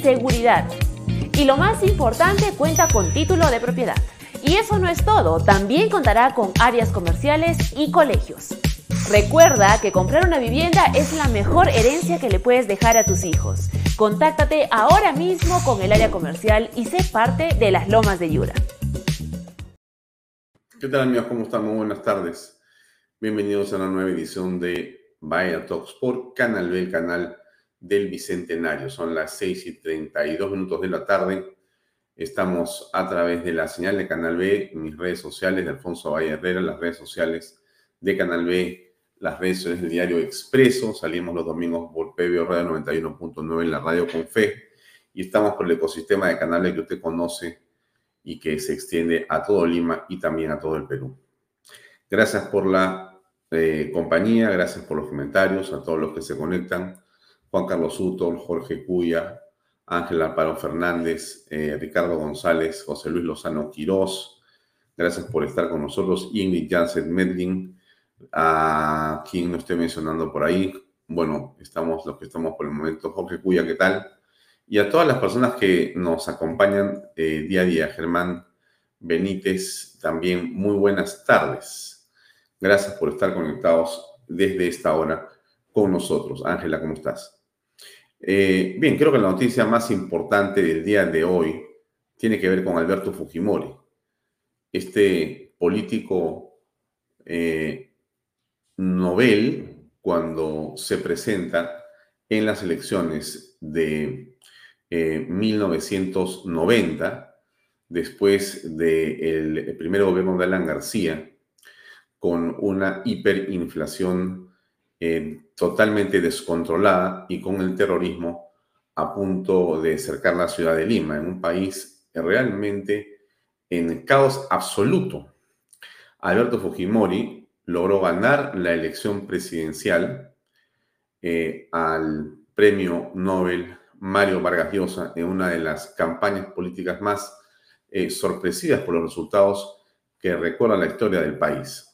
seguridad. Y lo más importante, cuenta con título de propiedad. Y eso no es todo, también contará con áreas comerciales y colegios. Recuerda que comprar una vivienda es la mejor herencia que le puedes dejar a tus hijos. Contáctate ahora mismo con el área comercial y sé parte de las lomas de Yura. ¿Qué tal amigos? ¿Cómo están? Muy buenas tardes. Bienvenidos a una nueva edición de Vaya Talks por Canal B, el canal del Bicentenario. Son las 6 y 32 minutos de la tarde. Estamos a través de la señal de Canal B, mis redes sociales de Alfonso Valle Herrera, las redes sociales de Canal B, las redes sociales del diario Expreso. Salimos los domingos por PBO Radio 91.9 en la radio con fe. Y estamos por el ecosistema de canales que usted conoce y que se extiende a todo Lima y también a todo el Perú. Gracias por la eh, compañía, gracias por los comentarios, a todos los que se conectan. Juan Carlos Uto, Jorge Cuya, Ángela Amparo Fernández, eh, Ricardo González, José Luis Lozano Quirós. Gracias por estar con nosotros. Ingrid Jansen Medlin, a quien no estoy mencionando por ahí. Bueno, estamos los que estamos por el momento. Jorge Cuya, ¿qué tal? Y a todas las personas que nos acompañan eh, día a día. Germán Benítez, también muy buenas tardes. Gracias por estar conectados desde esta hora con nosotros. Ángela, ¿cómo estás? Eh, bien, creo que la noticia más importante del día de hoy tiene que ver con Alberto Fujimori, este político eh, novel cuando se presenta en las elecciones de 1990, eh, después del primer gobierno de Alan García, con una hiperinflación eh, totalmente descontrolada y con el terrorismo a punto de cercar la ciudad de Lima, en un país realmente en caos absoluto. Alberto Fujimori logró ganar la elección presidencial eh, al premio Nobel Mario Vargas Llosa en una de las campañas políticas más eh, sorpresivas por los resultados que recuerda la historia del país.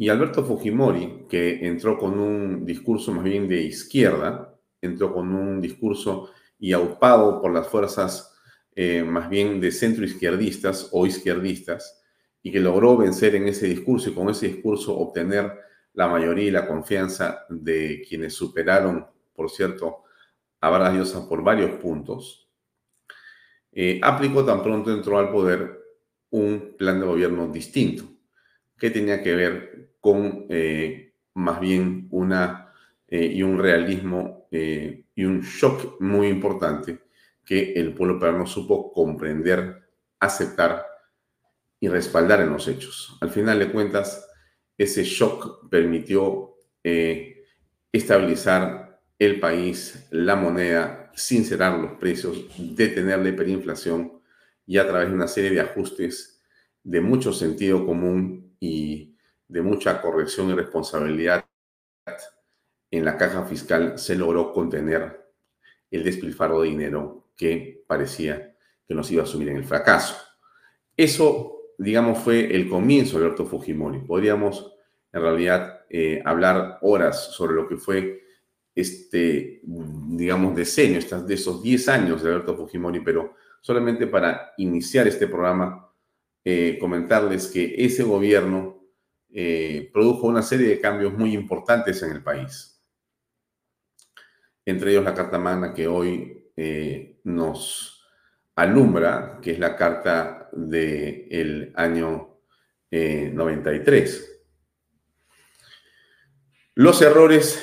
Y Alberto Fujimori, que entró con un discurso más bien de izquierda, entró con un discurso y aupado por las fuerzas eh, más bien de centro izquierdistas o izquierdistas, y que logró vencer en ese discurso y con ese discurso obtener la mayoría y la confianza de quienes superaron, por cierto, a Vargas por varios puntos, eh, aplicó tan pronto entró al poder un plan de gobierno distinto, que tenía que ver con eh, más bien una eh, y un realismo eh, y un shock muy importante que el pueblo peruano supo comprender, aceptar y respaldar en los hechos. Al final de cuentas, ese shock permitió estabilizar el país, la moneda, sincerar los precios, detener la hiperinflación y a través de una serie de ajustes de mucho sentido común y de mucha corrección y responsabilidad en la caja fiscal se logró contener el despilfarro de dinero que parecía que nos iba a subir en el fracaso. Eso, digamos, fue el comienzo de Alberto Fujimori. Podríamos, en realidad, eh, hablar horas sobre lo que fue este, digamos, decenio, de esos 10 años de Alberto Fujimori, pero solamente para iniciar este programa, eh, comentarles que ese gobierno eh, produjo una serie de cambios muy importantes en el país. Entre ellos la Carta Magna que hoy eh, nos alumbra, que es la Carta del año 93. Los errores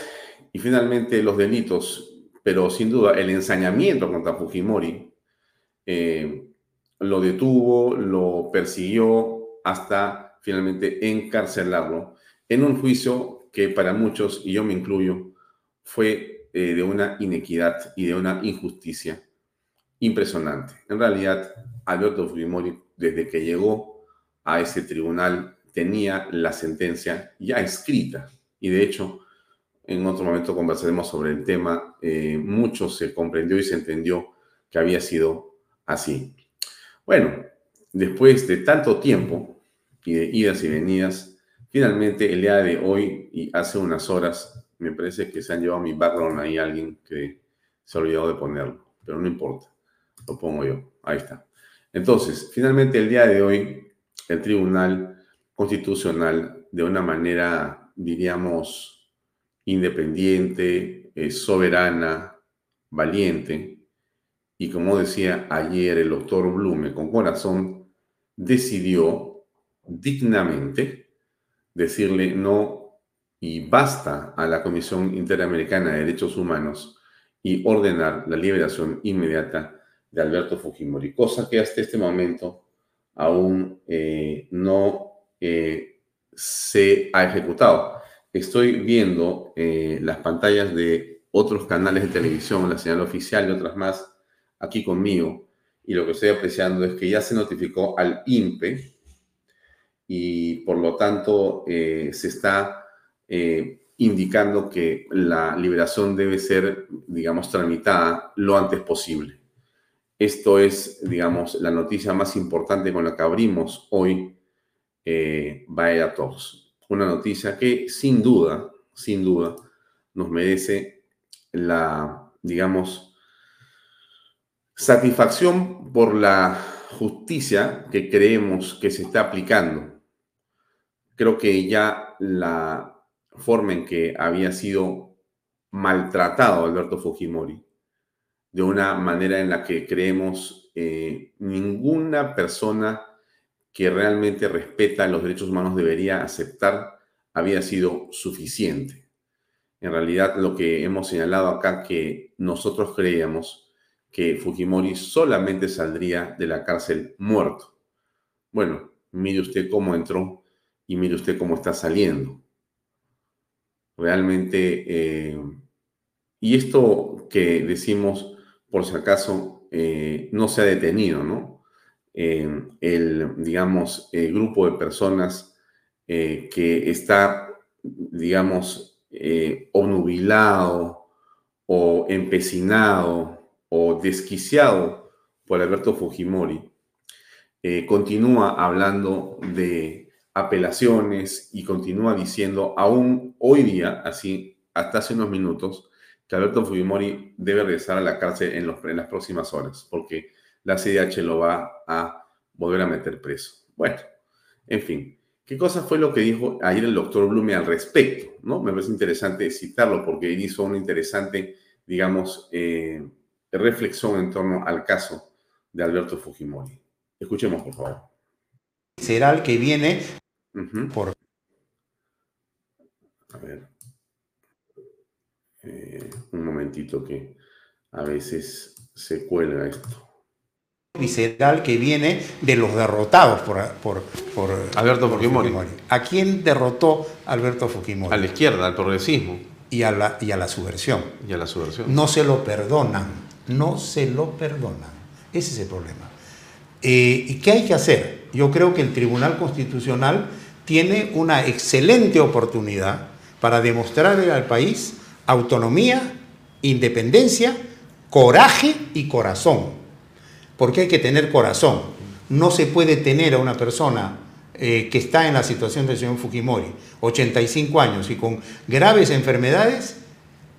y finalmente los delitos, pero sin duda el ensañamiento contra Fujimori eh, lo detuvo, lo persiguió hasta finalmente encarcelarlo en un juicio que para muchos, y yo me incluyo, fue eh, de una inequidad y de una injusticia impresionante. En realidad, Alberto Fujimori, desde que llegó a ese tribunal, tenía la sentencia ya escrita y de hecho en otro momento conversaremos sobre el tema. Eh, mucho se comprendió y se entendió que había sido así. Bueno, después de tanto tiempo y de idas y venidas, finalmente el día de hoy y hace unas horas, me parece que se han llevado mi background ahí alguien que se ha olvidado de ponerlo, pero no importa, lo pongo yo, ahí está. Entonces, finalmente el día de hoy, el Tribunal Constitucional, de una manera, diríamos, independiente, eh, soberana, valiente, y como decía ayer el doctor Blume, con corazón, decidió dignamente decirle no y basta a la Comisión Interamericana de Derechos Humanos y ordenar la liberación inmediata de Alberto Fujimori, cosa que hasta este momento aún eh, no eh, se ha ejecutado. Estoy viendo eh, las pantallas de otros canales de televisión, la señal oficial y otras más, aquí conmigo, y lo que estoy apreciando es que ya se notificó al INPE y por lo tanto eh, se está eh, indicando que la liberación debe ser, digamos, tramitada lo antes posible. Esto es, digamos, la noticia más importante con la que abrimos hoy Vaya Talks una noticia que sin duda, sin duda, nos merece la, digamos, satisfacción por la justicia que creemos que se está aplicando. Creo que ya la forma en que había sido maltratado Alberto Fujimori, de una manera en la que creemos eh, ninguna persona que realmente respeta los derechos humanos debería aceptar había sido suficiente. En realidad, lo que hemos señalado acá, que nosotros creíamos que Fujimori solamente saldría de la cárcel muerto. Bueno, mire usted cómo entró y mire usted cómo está saliendo. Realmente, eh, y esto que decimos, por si acaso, eh, no se ha detenido, ¿no? el, digamos, el grupo de personas eh, que está, digamos, eh, nubilado o empecinado o desquiciado por Alberto Fujimori, eh, continúa hablando de apelaciones y continúa diciendo, aún hoy día, así hasta hace unos minutos, que Alberto Fujimori debe regresar a la cárcel en, los, las próximas horas, porque la CDH lo va a volver a meter preso. Bueno, en fin, ¿qué cosa fue lo que dijo ayer el doctor Blume al respecto? ¿no? Me parece interesante citarlo porque hizo una interesante, digamos, eh, reflexión en torno al caso de Alberto Fujimori. Escuchemos, por favor. Será el que viene por... A ver. Eh, un momentito que a veces se cuelga esto visceral que viene de los derrotados por, por, por Alberto Fujimori. ¿A quién derrotó Alberto Fujimori? A la izquierda, al progresismo. Y a la, y a la subversión. Y a la subversión. No se lo perdonan, no se lo perdonan. Ese es el problema. Eh, ¿Y qué hay que hacer? Yo creo que el Tribunal Constitucional tiene una excelente oportunidad para demostrarle al país autonomía, independencia, coraje y corazón porque hay que tener corazón. No se puede tener a una persona eh, que está en la situación del señor Fujimori, 85 años y con graves enfermedades,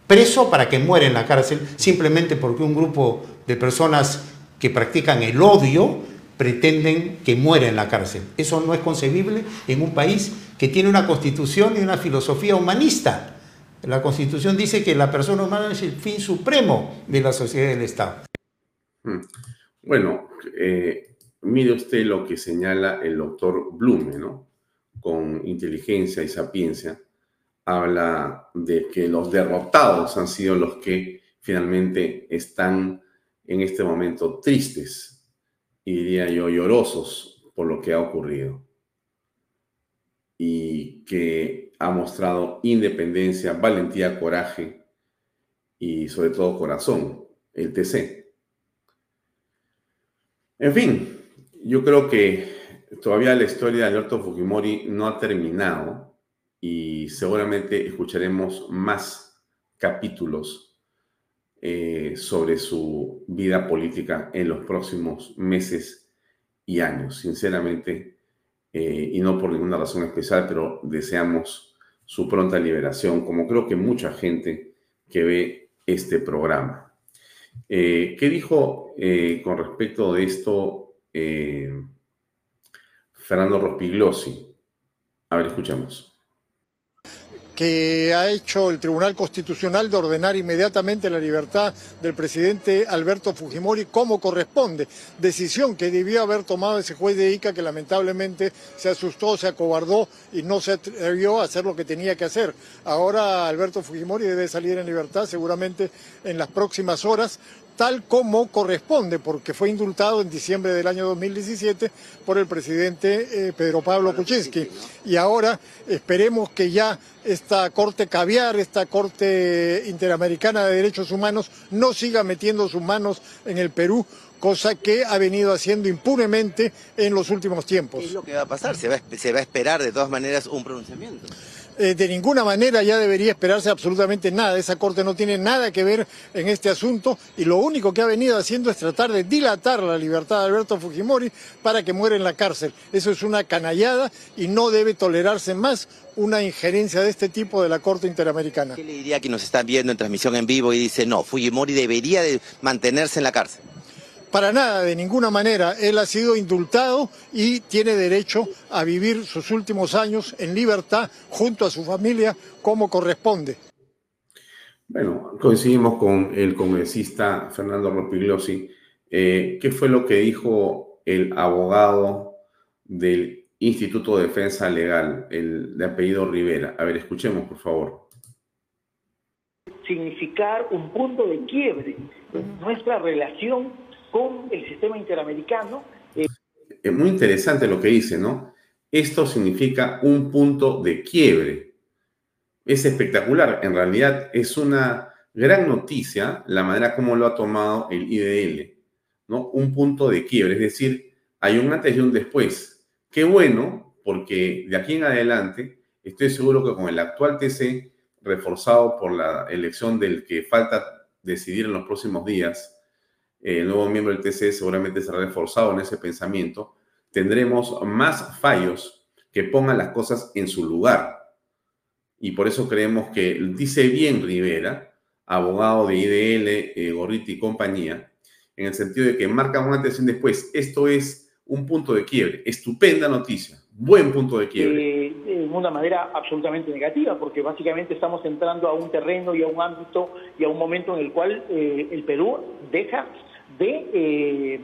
preso para que muera en la cárcel simplemente porque un grupo de personas que practican el odio pretenden que muera en la cárcel. Eso no es concebible en un país que tiene una constitución y una filosofía humanista. La constitución dice que la persona humana es el fin supremo de la sociedad del Estado. Hmm. Bueno, eh, mire usted lo que señala el doctor Blume, ¿no? Con inteligencia y sapiencia, habla de que los derrotados han sido los que finalmente están en este momento tristes y diría yo llorosos por lo que ha ocurrido y que ha mostrado independencia, valentía, coraje y sobre todo corazón, el TC. En fin, yo creo que todavía la historia de Alberto Fujimori no ha terminado y seguramente escucharemos más capítulos eh, sobre su vida política en los próximos meses y años. Sinceramente, eh, y no por ninguna razón especial, pero deseamos su pronta liberación, como creo que mucha gente que ve este programa. Eh, ¿Qué dijo con respecto de esto Fernando Rospigliosi? A ver, escuchamos que ha hecho el Tribunal Constitucional de ordenar inmediatamente la libertad del presidente Alberto Fujimori como corresponde. Decisión que debió haber tomado ese juez de Ica que lamentablemente se asustó, se acobardó y no se atrevió a hacer lo que tenía que hacer. Ahora Alberto Fujimori debe salir en libertad seguramente en las próximas horas tal como corresponde, porque fue indultado en diciembre del año 2017 por el presidente eh, Pedro Pablo Kuczynski. Y ahora esperemos que ya esta Corte Caviar, esta Corte Interamericana de Derechos Humanos, no siga metiendo sus manos en el Perú cosa que ha venido haciendo impunemente en los últimos tiempos. ¿Qué es lo que va a pasar? ¿Se va, se va a esperar de todas maneras un pronunciamiento? Eh, de ninguna manera ya debería esperarse absolutamente nada. Esa Corte no tiene nada que ver en este asunto y lo único que ha venido haciendo es tratar de dilatar la libertad de Alberto Fujimori para que muera en la cárcel. Eso es una canallada y no debe tolerarse más una injerencia de este tipo de la Corte Interamericana. ¿Qué le diría que nos están viendo en transmisión en vivo y dice, no, Fujimori debería de mantenerse en la cárcel? Para nada, de ninguna manera. Él ha sido indultado y tiene derecho a vivir sus últimos años en libertad junto a su familia como corresponde. Bueno, coincidimos con el congresista Fernando Ropigliosi. Eh, ¿Qué fue lo que dijo el abogado del Instituto de Defensa Legal, el de apellido Rivera? A ver, escuchemos, por favor. Significar un punto de quiebre en nuestra relación con el sistema interamericano. Eh, es muy interesante lo que dice, ¿no? Esto significa un punto de quiebre. Es espectacular. En realidad es una gran noticia la manera como lo ha tomado el IDL, ¿no? Un punto de quiebre. Es decir, hay un antes y un después. Qué bueno, porque de aquí en adelante estoy seguro que con el actual TC, reforzado por la elección del que falta decidir en los próximos días, el nuevo miembro del TC seguramente será reforzado en ese pensamiento, tendremos más fallos que pongan las cosas en su lugar. Y por eso creemos que dice bien Rivera, abogado de IDL, eh, Gorriti y compañía, en el sentido de que marca una atención después. Esto es un punto de quiebre. Estupenda noticia. Buen punto de quiebre. Eh, en una manera absolutamente negativa, porque básicamente estamos entrando a un terreno y a un ámbito y a un momento en el cual eh, el Perú deja de eh,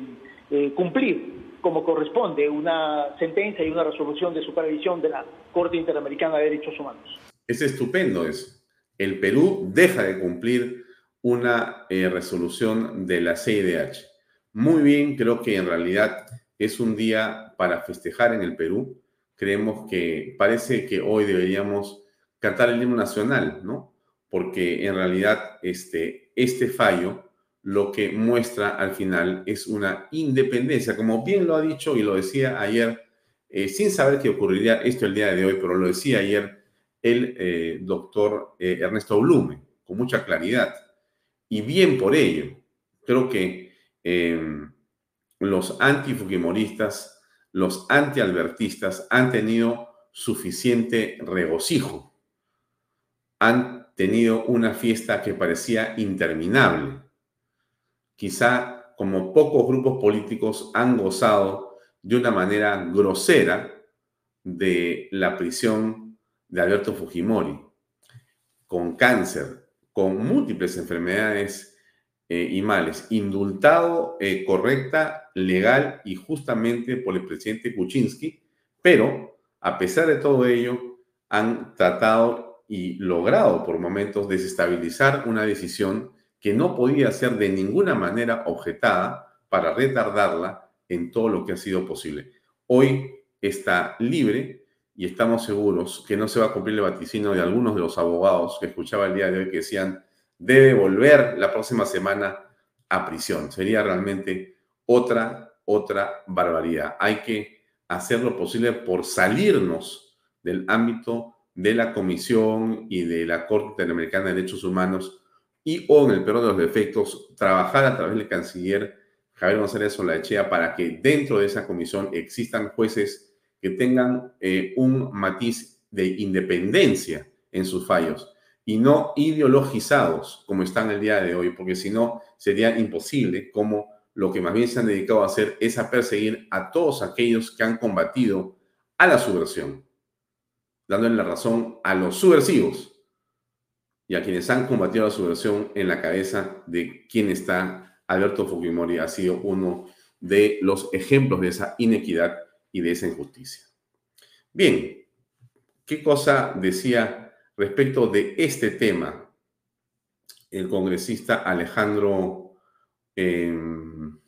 eh, cumplir como corresponde una sentencia y una resolución de supervisión de la Corte Interamericana de Derechos Humanos. Es estupendo eso. El Perú deja de cumplir una eh, resolución de la CIDH. Muy bien, creo que en realidad es un día para festejar en el Perú. Creemos que parece que hoy deberíamos cantar el himno nacional, ¿no? Porque en realidad este, este fallo lo que muestra al final es una independencia, como bien lo ha dicho y lo decía ayer, eh, sin saber que ocurriría esto el día de hoy, pero lo decía ayer el eh, doctor eh, Ernesto Blume, con mucha claridad. Y bien por ello, creo que los anti-fujimoristas, los anti-albertistas han tenido suficiente regocijo. Han tenido una fiesta que parecía interminable. Quizá como pocos grupos políticos han gozado de una manera grosera de la prisión de Alberto Fujimori, con cáncer, con múltiples enfermedades eh, y males, indultado eh, correcta, legal y justamente por el presidente Kuczynski, pero a pesar de todo ello, han tratado y logrado por momentos desestabilizar una decisión que no podía ser de ninguna manera objetada para retardarla en todo lo que ha sido posible. Hoy está libre y estamos seguros que no se va a cumplir el vaticino de algunos de los abogados que escuchaba el día de hoy que decían debe volver la próxima semana a prisión. Sería realmente otra, otra barbaridad. Hay que hacer lo posible por salirnos del ámbito de la Comisión y de la Corte Interamericana de Derechos Humanos y o en el peor de los defectos, trabajar a través del canciller Javier González Solaechea para que dentro de esa comisión existan jueces que tengan eh, un matiz de independencia en sus fallos y no ideologizados como están el día de hoy, porque si no sería imposible como lo que más bien se han dedicado a hacer es a perseguir a todos aquellos que han combatido a la subversión, dándole la razón a los subversivos y a quienes han combatido la subversión en la cabeza de quien está Alberto Fujimori, ha sido uno de los ejemplos de esa inequidad y de esa injusticia. Bien, ¿qué cosa decía respecto de este tema el congresista Alejandro em,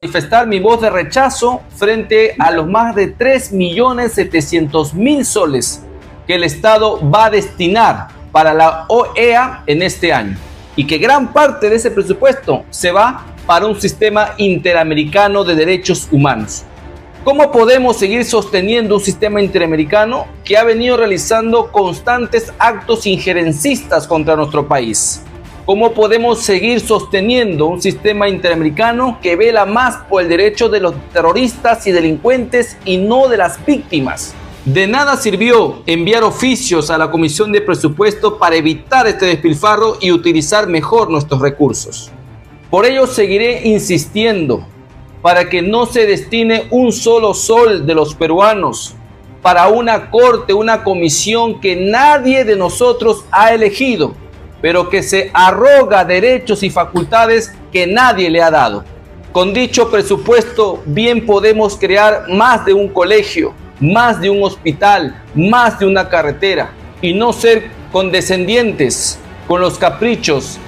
manifestar mi voz de rechazo frente a los más de 3.700.000 soles que el Estado va a destinar para la OEA en este año y que gran parte de ese presupuesto se va para un sistema interamericano de derechos humanos. ¿Cómo podemos seguir sosteniendo un sistema interamericano que ha venido realizando constantes actos injerencistas contra nuestro país? ¿Cómo podemos seguir sosteniendo un sistema interamericano que vela más por el derecho de los terroristas y delincuentes y no de las víctimas? De nada sirvió enviar oficios a la Comisión de Presupuesto para evitar este despilfarro y utilizar mejor nuestros recursos. Por ello seguiré insistiendo para que no se destine un solo sol de los peruanos para una corte, una comisión que nadie de nosotros ha elegido, pero que se arroga derechos y facultades que nadie le ha dado. Con dicho presupuesto bien podemos crear más de un colegio, más de un hospital, más de una carretera y no ser condescendientes con los caprichos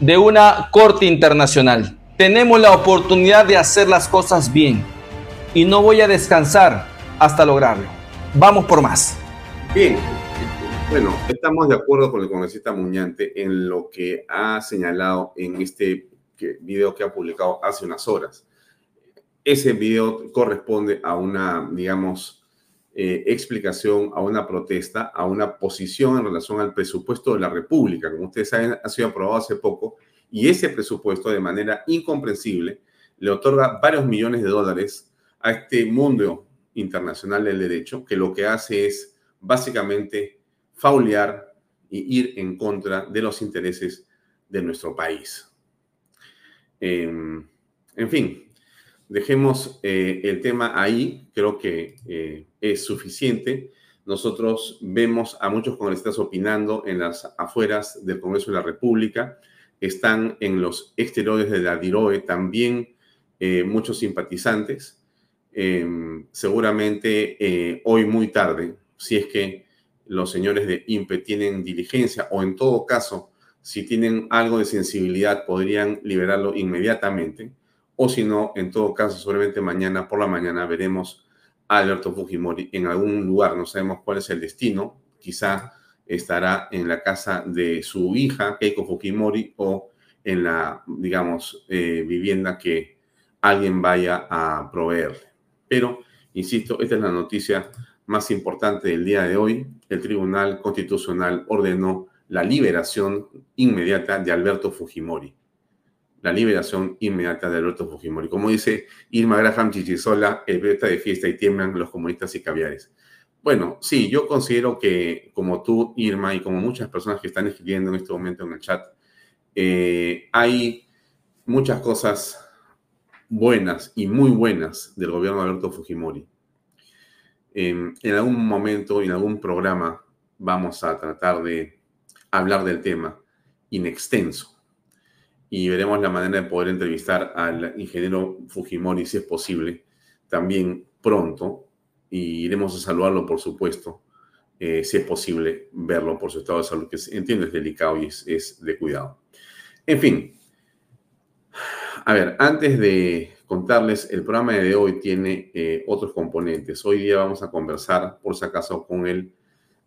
de una corte internacional tenemos la oportunidad de hacer las cosas bien y no voy a descansar hasta lograrlo. Vamos por más. Bien, bueno, estamos de acuerdo con el congresista Muñante en lo que ha señalado en este video que ha publicado hace unas horas. Ese video corresponde a una, digamos, eh, explicación, a una protesta, a una posición en relación al presupuesto de la República. Como ustedes saben, ha sido aprobado hace poco y ese presupuesto de manera incomprensible le otorga varios millones de dólares a este mundo internacional del derecho que lo que hace es básicamente faulear y ir en contra de los intereses de nuestro país. Em, en fin, dejemos eh, el tema ahí, creo que eh, es suficiente. Nosotros vemos a muchos congresistas opinando en las afueras del Congreso de la República están en los exteriores de la DIROE también eh, muchos simpatizantes. Em, seguramente eh, hoy muy tarde, si es que los señores de INPE tienen diligencia o en todo caso, si tienen algo de sensibilidad, podrían liberarlo inmediatamente. O si no, en todo caso, seguramente mañana por la mañana veremos Alberto Fujimori en algún lugar. No sabemos cuál es el destino. Quizá estará en la casa de su hija, Keiko Fujimori, o en la, digamos, eh, vivienda que alguien vaya a proveerle. Pero, insisto, esta es la noticia más importante del día de hoy. El Tribunal Constitucional ordenó la liberación inmediata de Alberto Fujimori. La liberación inmediata de Alberto Fujimori. Como dice Irma Graham Chichisola, el periodista de fiesta y tiemblan los comunistas y caviares. Bueno, sí, yo considero que como tú, Irma, y como muchas personas que están escribiendo en este momento en el chat, eh, hay muchas cosas buenas y muy buenas del gobierno de Alberto Fujimori. en algún momento, en algún programa, vamos a tratar de hablar del tema in extenso y veremos la manera de poder entrevistar al ingeniero Fujimori, si es posible, también pronto, y iremos a saludarlo, por supuesto, eh, si es posible verlo por su estado de salud, que entiendo es delicado y es, de cuidado. En fin, a ver, antes de contarles, el programa de hoy tiene eh, otros componentes. Hoy día vamos a conversar, por si acaso, con el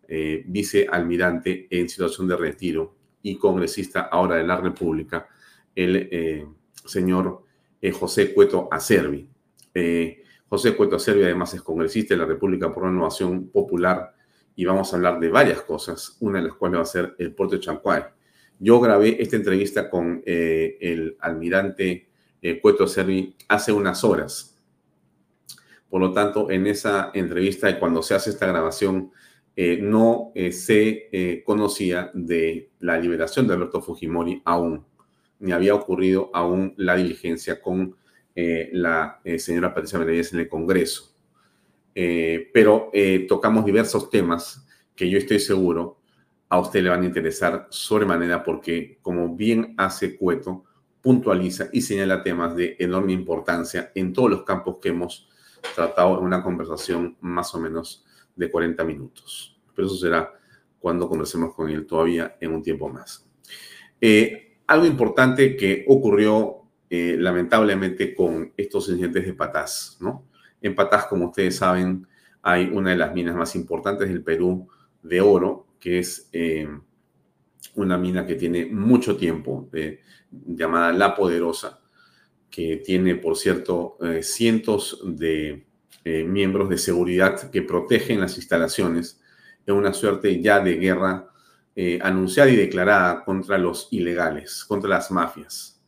eh, vicealmirante en situación de retiro y congresista ahora de la República, el eh, señor eh, José Cueto Acervi. Eh, José Cueto Acervi además es congresista de la República por Renovación Popular y vamos a hablar de varias cosas, una de las cuales va a ser el puerto de Chancuay. Yo grabé esta entrevista con el almirante Cueto Acervi hace unas horas. Por lo tanto, en esa entrevista y cuando se hace esta grabación, no se conocía de la liberación de Alberto Fujimori aún ni había ocurrido aún la diligencia con eh, la eh, señora Patricia Benavides en el Congreso. Eh, pero tocamos diversos temas que yo estoy seguro a usted le van a interesar sobremanera porque, como bien hace Cueto, puntualiza y señala temas de enorme importancia en todos los campos que hemos tratado en una conversación más o menos de 40 minutos. Pero eso será cuando conversemos con él todavía en un tiempo más. Algo importante que ocurrió eh, lamentablemente con estos incidentes de Patás, ¿no? En Patás, como ustedes saben, hay una de las minas más importantes del Perú de oro, que es eh, una mina que tiene mucho tiempo, eh, llamada La Poderosa, que tiene, por cierto, cientos de miembros de seguridad que protegen las instalaciones en una suerte ya de guerra eh, anunciada y declarada contra los ilegales, contra las mafias,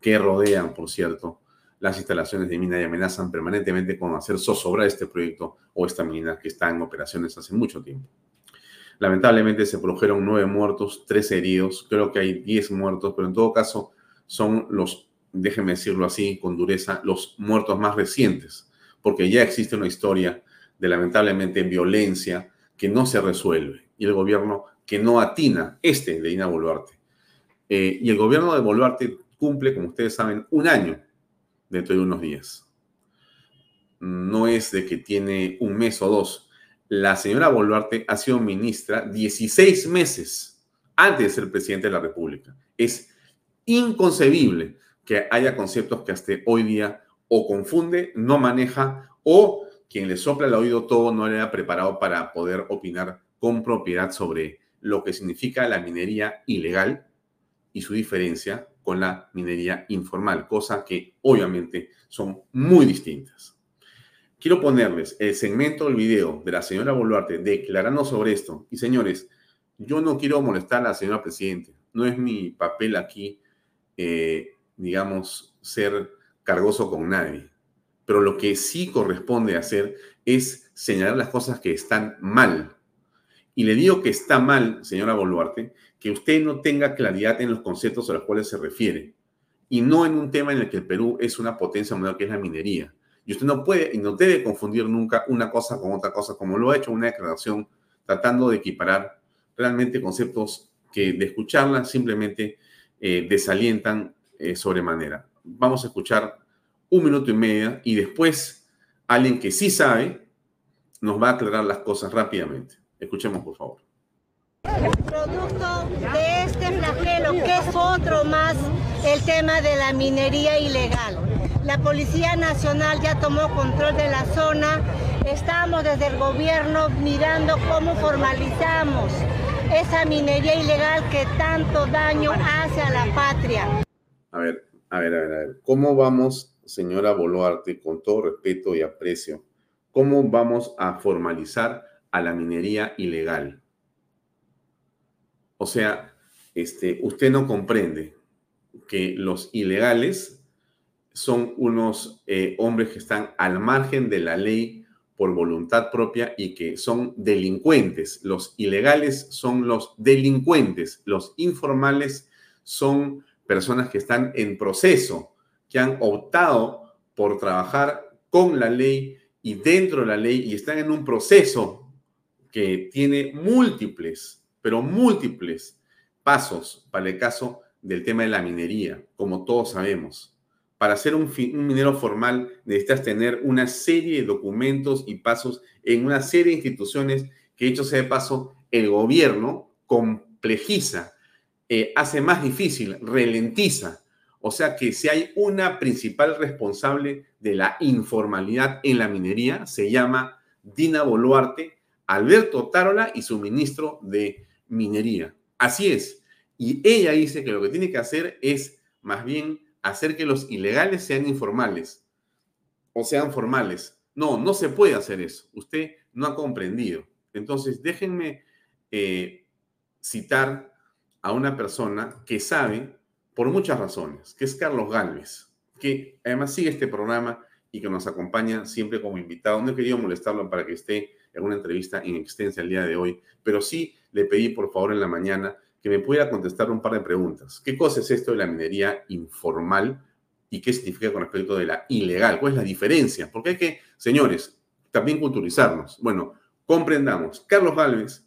que rodean, por cierto, las instalaciones de mina y amenazan permanentemente con hacer zozobrar este proyecto o esta mina que está en operaciones hace mucho tiempo. Lamentablemente se produjeron nueve muertos, tres heridos, creo que hay diez muertos, pero en todo caso son los, déjenme decirlo así con dureza, los muertos más recientes, porque ya existe una historia de lamentablemente violencia que no se resuelve y el gobierno que no atina este de Dina Boluarte. Eh, y el gobierno de Boluarte cumple, como ustedes saben, un año dentro de unos días. No es de que tiene un mes o dos. La señora Boluarte ha sido ministra 16 meses antes de ser presidente de la República. Es inconcebible que haya conceptos que hasta hoy día o confunde, no maneja o quien le sopla el oído todo no le ha preparado para poder opinar con propiedad sobre lo que significa la minería ilegal y su diferencia con la minería informal, cosa que obviamente son muy distintas. Quiero ponerles el segmento del video de la señora Boluarte declarando sobre esto. Y señores, yo no quiero molestar a la señora Presidente. No es mi papel aquí, eh, digamos, ser cargoso con nadie. Pero lo que sí corresponde hacer es señalar las cosas que están mal y le digo que está mal, señora Boluarte, que usted no tenga claridad en los conceptos a los cuales se refiere. Y no en un tema en el que el Perú es una potencia mundial que es la minería. Y usted no puede y no debe confundir nunca una cosa con otra cosa, como lo ha hecho una declaración tratando de equiparar realmente conceptos que de escucharla simplemente eh, desalientan eh, sobremanera. Vamos a escuchar un minuto y medio y después alguien que sí sabe nos va a aclarar las cosas rápidamente. Escuchemos, por favor. Producto de este flagelo, que es otro más el tema de la minería ilegal. La Policía Nacional ya tomó control de la zona. Estamos desde el gobierno mirando cómo formalizamos esa minería ilegal que tanto daño hace a la patria. A ver, a ver, a ver, a ver. ¿Cómo vamos, señora Boluarte, con todo respeto y aprecio, cómo vamos a formalizar a la minería ilegal. O sea, este, usted no comprende, que los ilegales son unos eh, hombres que están al margen de la ley por voluntad propia y que son delincuentes. Los ilegales son los delincuentes. Los informales son personas que están en proceso, que han optado por trabajar con la ley y dentro de la ley y están en un proceso que tiene múltiples, pero múltiples pasos para el caso del tema de la minería, como todos sabemos. Para ser un, minero formal necesitas tener una serie de documentos y pasos en una serie de instituciones que, hecho sea de paso, el gobierno complejiza, eh, hace más difícil, ralentiza. O sea que si hay una principal responsable de la informalidad en la minería, se llama Dina Boluarte, Alberto Tarola y su ministro de Minería. Así es. Y ella dice que lo que tiene que hacer es más bien hacer que los ilegales sean informales o sean formales. No, no se puede hacer eso. Usted no ha comprendido. Entonces, déjenme eh, citar a una persona que sabe, por muchas razones, que es Carlos Galvez, que además sigue este programa y que nos acompaña siempre como invitado. No he querido molestarlo para que esté en una entrevista en extensa el día de hoy, pero sí le pedí por favor en la mañana que me pudiera contestar un par de preguntas. ¿Qué cosa es esto de la minería informal y qué significa con respecto de la ilegal? ¿Cuál es la diferencia? Porque hay que, señores, también culturizarnos. Bueno, comprendamos. Carlos Gálvez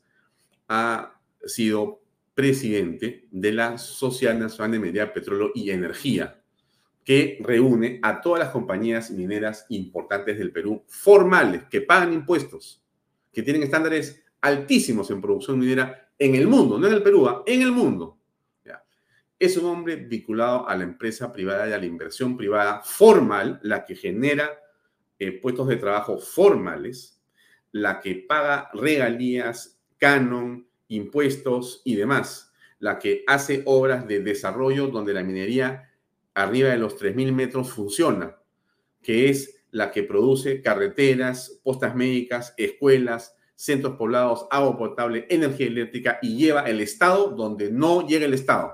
ha sido presidente de la Sociedad Nacional de Minería, Petróleo y Energía, que reúne a todas las compañías mineras importantes del Perú, formales, que pagan impuestos, que tienen estándares altísimos en producción minera en el mundo, no en el Perú, ¿ah? en el mundo. Es un hombre vinculado a la empresa privada y a la inversión privada formal, la que genera eh, puestos de trabajo formales, la que paga regalías, canon, impuestos y demás, la que hace obras de desarrollo donde la minería arriba de los 3.000 metros funciona, que es la que produce carreteras, postas médicas, escuelas, centros poblados, agua potable, energía eléctrica y lleva el Estado donde no llega el Estado.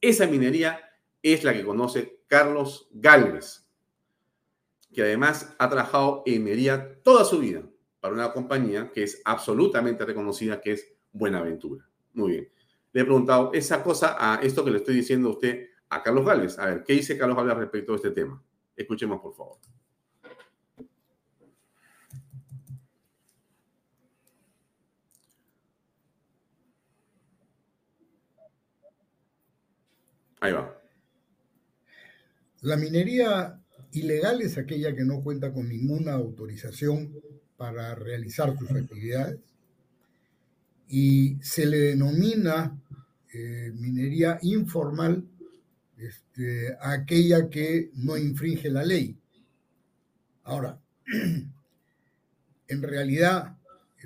Esa minería es la que conoce Carlos Galvez, que además ha trabajado en minería toda su vida para una compañía que es absolutamente reconocida, que es Buenaventura. Muy bien. Le he preguntado esa cosa a esto que le estoy diciendo a usted a Carlos Galvez. A ver, ¿qué dice Carlos Galvez respecto a este tema? Escuchemos, por favor. Ahí va. La minería ilegal es aquella que no cuenta con ninguna autorización para realizar sus actividades y se le denomina eh, minería informal este, aquella que no infringe la ley. Ahora, en realidad,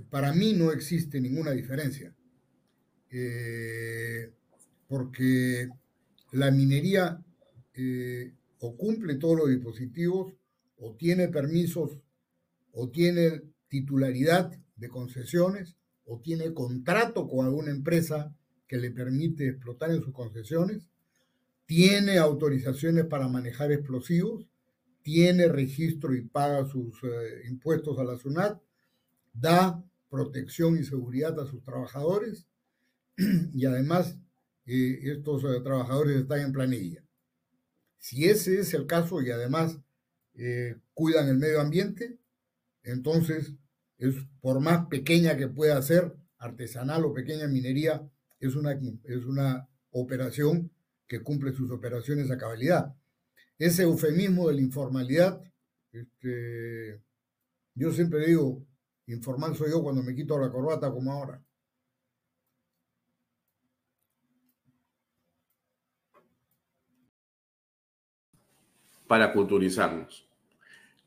para mí no existe ninguna diferencia, eh, porque la minería eh, o cumple todos los dispositivos, o tiene permisos, o tiene titularidad de concesiones, o tiene contrato con alguna empresa que le permite explotar en sus concesiones, tiene autorizaciones para manejar explosivos, tiene registro y paga sus eh, impuestos a la SUNAT, da protección y seguridad a sus trabajadores y además estos eh, trabajadores están en planilla. Si ese es el caso y además eh, cuidan el medio ambiente, entonces es por más pequeña que pueda ser, artesanal o pequeña minería, es una, es una operación que cumple sus operaciones a cabalidad. Ese eufemismo de la informalidad, este, yo siempre digo, informal soy yo cuando me quito la corbata como ahora. Para culturizarnos.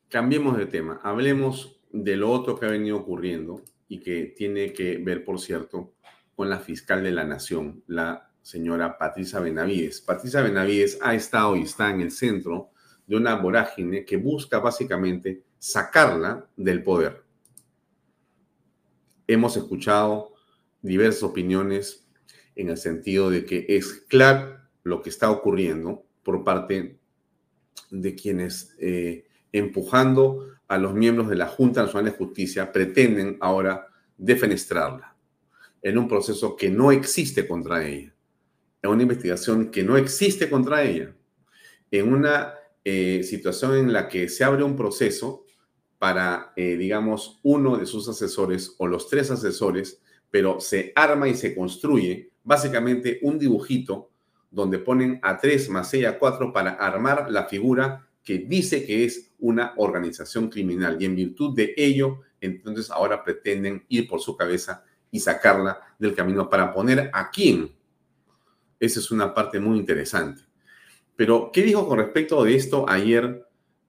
Cambiemos de tema, hablemos de lo otro que ha venido ocurriendo y que tiene que ver, por cierto, con la fiscal de la Nación, la señora Patricia Benavides. Patricia Benavides ha estado y está en el centro de una vorágine que busca básicamente sacarla del poder. Hemos escuchado diversas opiniones en el sentido de que es claro lo que está ocurriendo por parte de quienes, eh, empujando a los miembros de la Junta Nacional de Justicia, pretenden ahora defenestrarla en un proceso que no existe contra ella, en una investigación que no existe contra ella, en una eh, situación en la que se abre un proceso para, eh, digamos, uno de sus asesores o los tres asesores, pero se arma y se construye básicamente un dibujito donde ponen a tres más ella cuatro para armar la figura que dice que es una organización criminal y en virtud de ello, entonces ahora pretenden ir por su cabeza y sacarla del camino para poner a quién. Esa es una parte muy interesante. Pero, ¿qué dijo con respecto de esto ayer?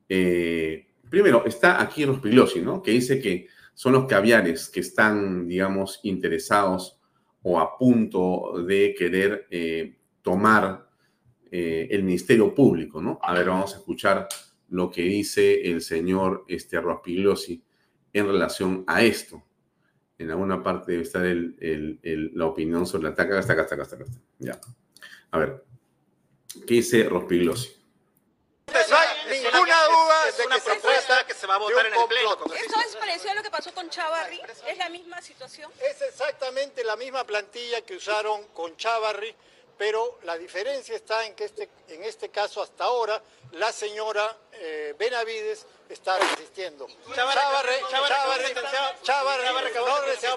Eh, primero, está aquí Rospigliosi, ¿no? Que dice que son los caviares que están, digamos, interesados o a punto de querer eh, tomar eh, el Ministerio Público, ¿no? A ver, vamos a escuchar lo que dice el señor este, Rospigliosi en relación a esto. En alguna parte debe estar la opinión sobre la ataque. Hasta acá, hasta acá, hasta acá. Ya. A ver. ¿Qué dice Rospigliosi? No hay ninguna duda de que se trata que se va a votar en el pleno. ¿Esto es parecido a lo que pasó con Chavarri? ¿Es la misma situación? Es exactamente la misma plantilla que usaron con Chavarri, pero la diferencia está en que este, en este caso hasta ahora la señora eh, Benavides está resistiendo. Chavarri, no resistió.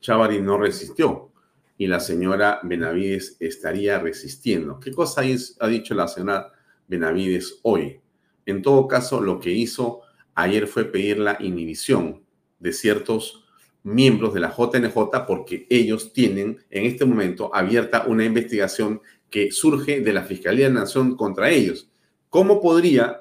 Chavarri no resistió y la señora Benavides estaría resistiendo. ¿Qué cosa ha dicho la señora Benavides hoy? En todo caso, lo que hizo ayer fue pedir la inhibición de ciertos miembros de la JNJ porque ellos tienen en este momento abierta una investigación que surge de la Fiscalía de la Nación contra ellos. ¿Cómo podría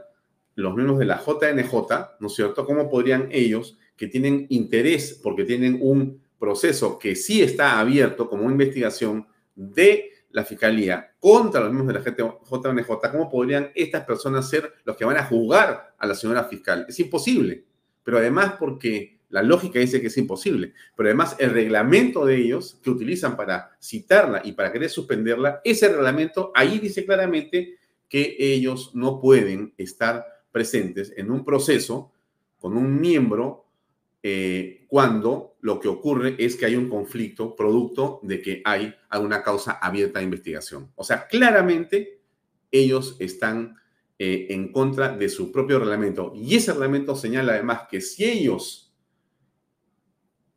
los miembros de la JNJ, ¿no es cierto? ¿Cómo podrían ellos, que tienen interés porque tienen un proceso que sí está abierto como una investigación de la Fiscalía contra los miembros de la JNJ, ¿cómo podrían estas personas ser los que van a juzgar a la señora fiscal? Es imposible, pero además porque la lógica dice que es imposible, pero además el reglamento de ellos que utilizan para citarla y para querer suspenderla, ese reglamento ahí dice claramente que ellos no pueden estar presentes en un proceso con un miembro eh, cuando lo que ocurre es que hay un conflicto producto de que hay alguna causa abierta de investigación. O sea, claramente ellos están eh, en contra de su propio reglamento. Y ese reglamento señala además que si ellos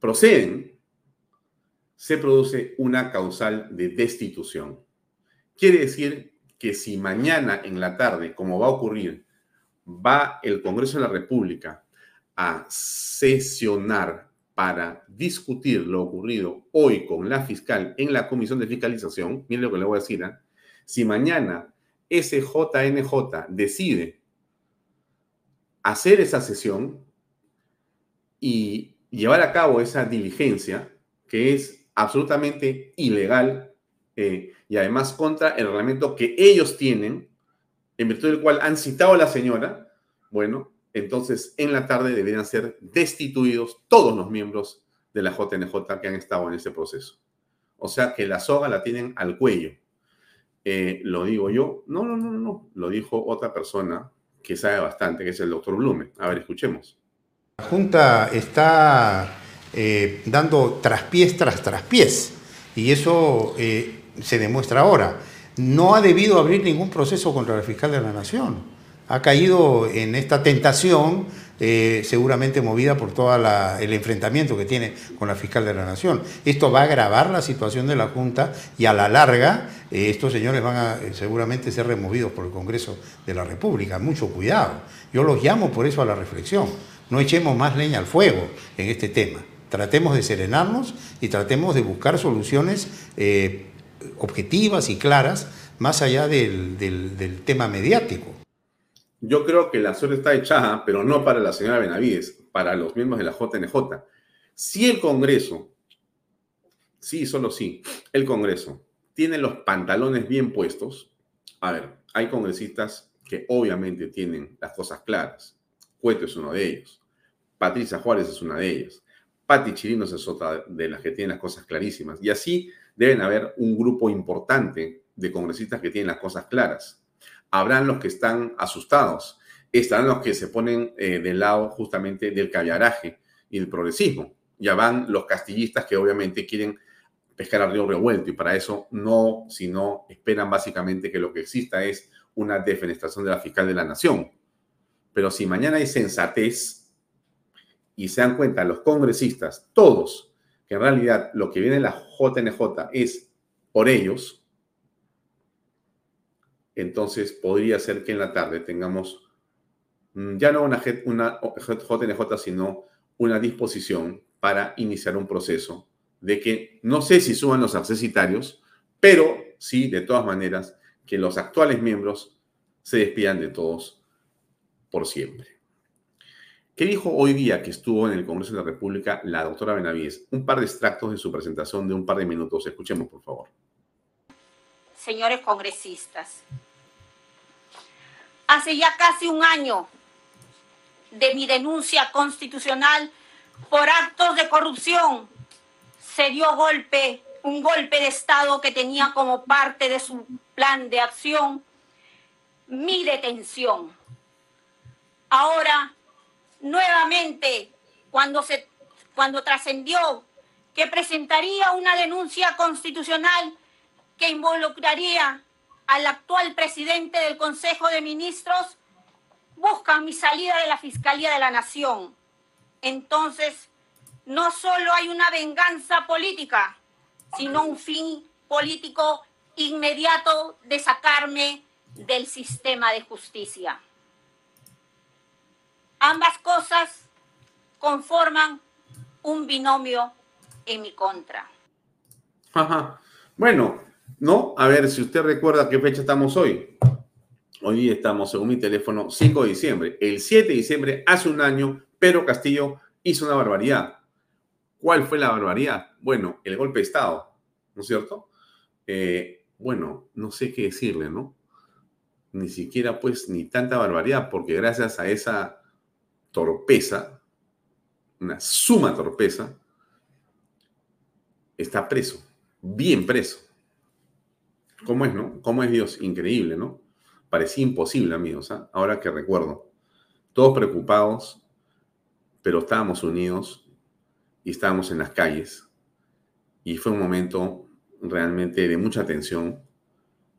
proceden, se produce una causal de destitución. Quiere decir que si mañana en la tarde, como va a ocurrir, va el Congreso de la República a sesionar para discutir lo ocurrido hoy con la fiscal en la comisión de fiscalización, miren lo que le voy a decir, ¿ah? si mañana ese JNJ decide hacer esa sesión y llevar a cabo esa diligencia, que es absolutamente ilegal eh, y además contra el reglamento que ellos tienen, en virtud del cual han citado a la señora, bueno, entonces en la tarde deberían ser destituidos todos los miembros de la JNJ que han estado en ese proceso. O sea que la soga la tienen al cuello. Eh, lo digo yo, no, no, no, no, lo dijo otra persona que sabe bastante, que es el doctor Blume. A ver, escuchemos. La Junta está eh, dando traspiés tras traspiés y eso eh, se demuestra ahora. No ha debido abrir ningún proceso contra el fiscal de la Nación ha caído en esta tentación, eh, seguramente movida por todo el enfrentamiento que tiene con la fiscal de la Nación. Esto va a agravar la situación de la Junta y a la larga estos señores van a seguramente ser removidos por el Congreso de la República. Mucho cuidado. Yo los llamo por eso a la reflexión. No echemos más leña al fuego en este tema. Tratemos de serenarnos y tratemos de buscar soluciones objetivas y claras más allá del tema mediático. Yo creo que la suerte está echada, pero no para la señora Benavides, para los miembros de la JNJ. Si el Congreso, sí, solo sí, el Congreso tiene los pantalones bien puestos, a ver, hay congresistas que obviamente tienen las cosas claras. Cueto es uno de ellos. Patricia Juárez es una de ellas. Pati Chirinos es otra de las que tienen las cosas clarísimas. Y así deben haber un grupo importante de congresistas que tienen las cosas claras. Habrán los que están asustados. Estarán los que se ponen eh, del lado justamente del caviaraje y del progresismo. Ya van los castillistas que obviamente quieren pescar al río revuelto y para eso no, sino esperan básicamente que lo que exista es una defenestración de la fiscal de la nación. Pero si mañana hay sensatez y se dan cuenta los congresistas, todos, que en realidad lo que viene de la JNJ es por ellos, entonces podría ser que en la tarde tengamos mm, ya no una, JNJ, sino una disposición para iniciar un proceso de que no sé si suban los accesitarios, pero sí, de todas maneras, que los actuales miembros se despidan de todos por siempre. ¿Qué dijo hoy día que estuvo en el Congreso de la República la doctora Benavides? Un par de extractos de su presentación de un par de minutos. Escuchemos, por favor. Señores congresistas, hace ya casi un año de mi denuncia constitucional por actos de corrupción se dio golpe, un golpe de Estado que tenía como parte de su plan de acción mi detención. Ahora, nuevamente, cuando, se, cuando trascendió que presentaría una denuncia constitucional que involucraría al actual presidente del Consejo de Ministros, buscan mi salida de la Fiscalía de la Nación. Entonces, no solo hay una venganza política, sino un fin político inmediato de sacarme del sistema de justicia. Ambas cosas conforman un binomio en mi contra. Ajá. Bueno, ¿no? A ver, si usted recuerda qué fecha estamos hoy. Hoy estamos, según mi teléfono, 5 de diciembre. El 7 de diciembre, hace un año, Pedro Castillo hizo una barbaridad. ¿Cuál fue la barbaridad? Bueno, el golpe de Estado, ¿no es cierto? Eh, bueno, no sé qué decirle, ¿no? Ni siquiera pues ni tanta barbaridad, porque gracias a esa torpeza, una suma torpeza, está preso, bien preso. ¿Cómo es, no? ¿Cómo es Dios? Increíble, ¿no? Parecía imposible, amigos, ¿ah? ahora que recuerdo. Todos preocupados, pero estábamos unidos y estábamos en las calles y fue un momento realmente de mucha tensión,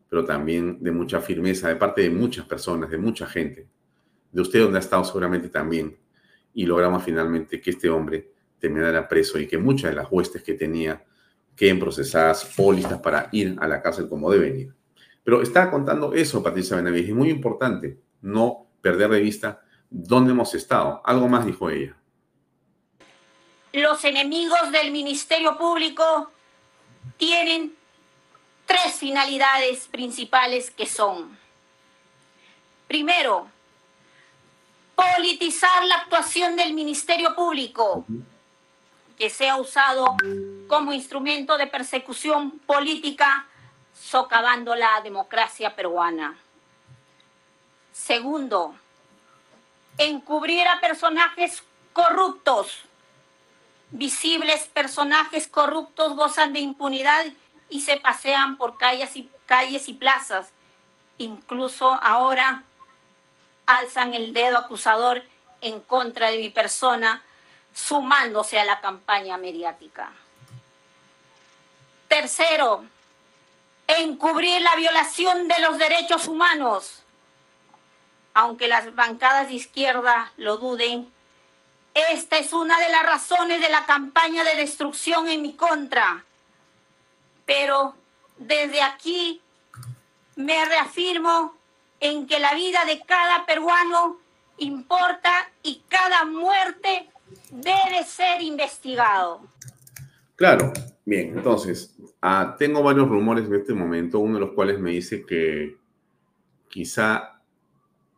pero también de mucha firmeza de parte de muchas personas, de mucha gente, de usted donde ha estado seguramente también, y logramos finalmente que este hombre terminara preso y que muchas de las huestes que tenía queden procesadas o listas para ir a la cárcel como deben ir. Pero estaba contando eso, Patricia Benavides, y muy importante, no perder de vista dónde hemos estado. Algo más dijo ella los enemigos del Ministerio Público tienen tres finalidades principales que son, primero, politizar la actuación del Ministerio Público, que sea usado como instrumento de persecución política, socavando la democracia peruana. Segundo, encubrir a personajes corruptos visibles personajes corruptos gozan de impunidad y se pasean por calles y, calles y plazas. Incluso ahora alzan el dedo acusador en contra de mi persona, sumándose a la campaña mediática. Tercero, encubrir la violación de los derechos humanos. Aunque las bancadas de izquierda lo duden, esta es una de las razones de la campaña de destrucción en mi contra. Pero desde aquí me reafirmo en que la vida de cada peruano importa y cada muerte debe ser investigado. Claro, bien, entonces, ah, tengo varios rumores en este momento, uno de los cuales me dice que quizá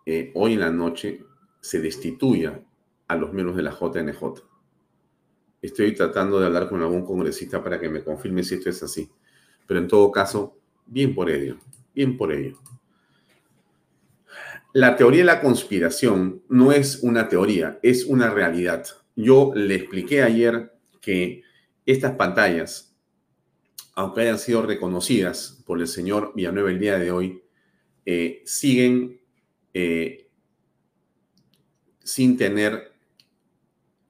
eh, hoy en la noche se destituya a los miembros de la JNJ. Estoy tratando de hablar con algún congresista para que me confirme si esto es así. Pero en todo caso, bien por ello, bien por ello. La teoría de la conspiración no es una teoría, es una realidad. Yo le expliqué ayer que estas pantallas aunque hayan sido reconocidas por el señor Villanueva el día de hoy, eh, siguen eh, sin tener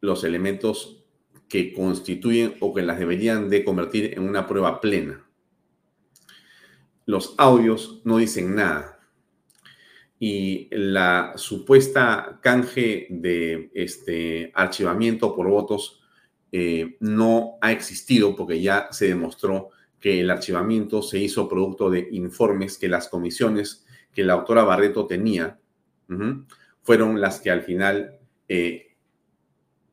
los elementos que constituyen o que las deberían de convertir en una prueba plena. Los audios no dicen nada. Y la supuesta canje de este archivamiento por votos eh, no ha existido porque ya se demostró que el archivamiento se hizo producto de informes que las comisiones que la autora Barreto tenía fueron las que al final eh,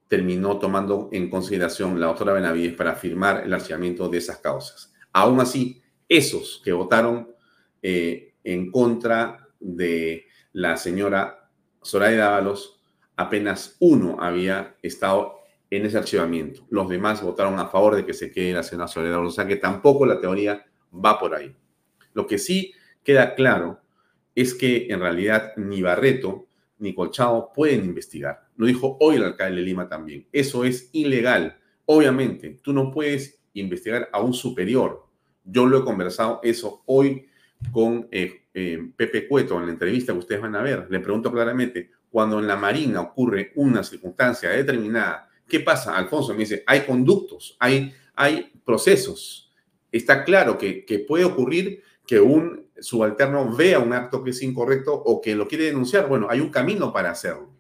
terminó tomando en consideración la doctora Benavides para firmar el archivamiento de esas causas. Aún así, esos que votaron eh, en contra de la señora Soraya Dávalos, apenas uno había estado en ese archivamiento. Los demás votaron a favor de que se quede la señora Soraya Dávalos. O sea que tampoco la teoría va por ahí. Lo que sí queda claro es que en realidad ni Barreto ni Colchado pueden investigar. Lo dijo hoy el alcalde de Lima también. Eso es ilegal. Obviamente, tú no puedes investigar a un superior. Yo lo he conversado eso hoy con eh, eh, Pepe Cueto en la entrevista que ustedes van a ver. Le pregunto claramente, cuando en la Marina ocurre una circunstancia determinada, ¿qué pasa? Alfonso me dice, hay conductos, hay, hay procesos. Está claro que, que puede ocurrir que un subalterno vea un acto que es incorrecto o que lo quiere denunciar. Bueno, hay un camino para hacerlo.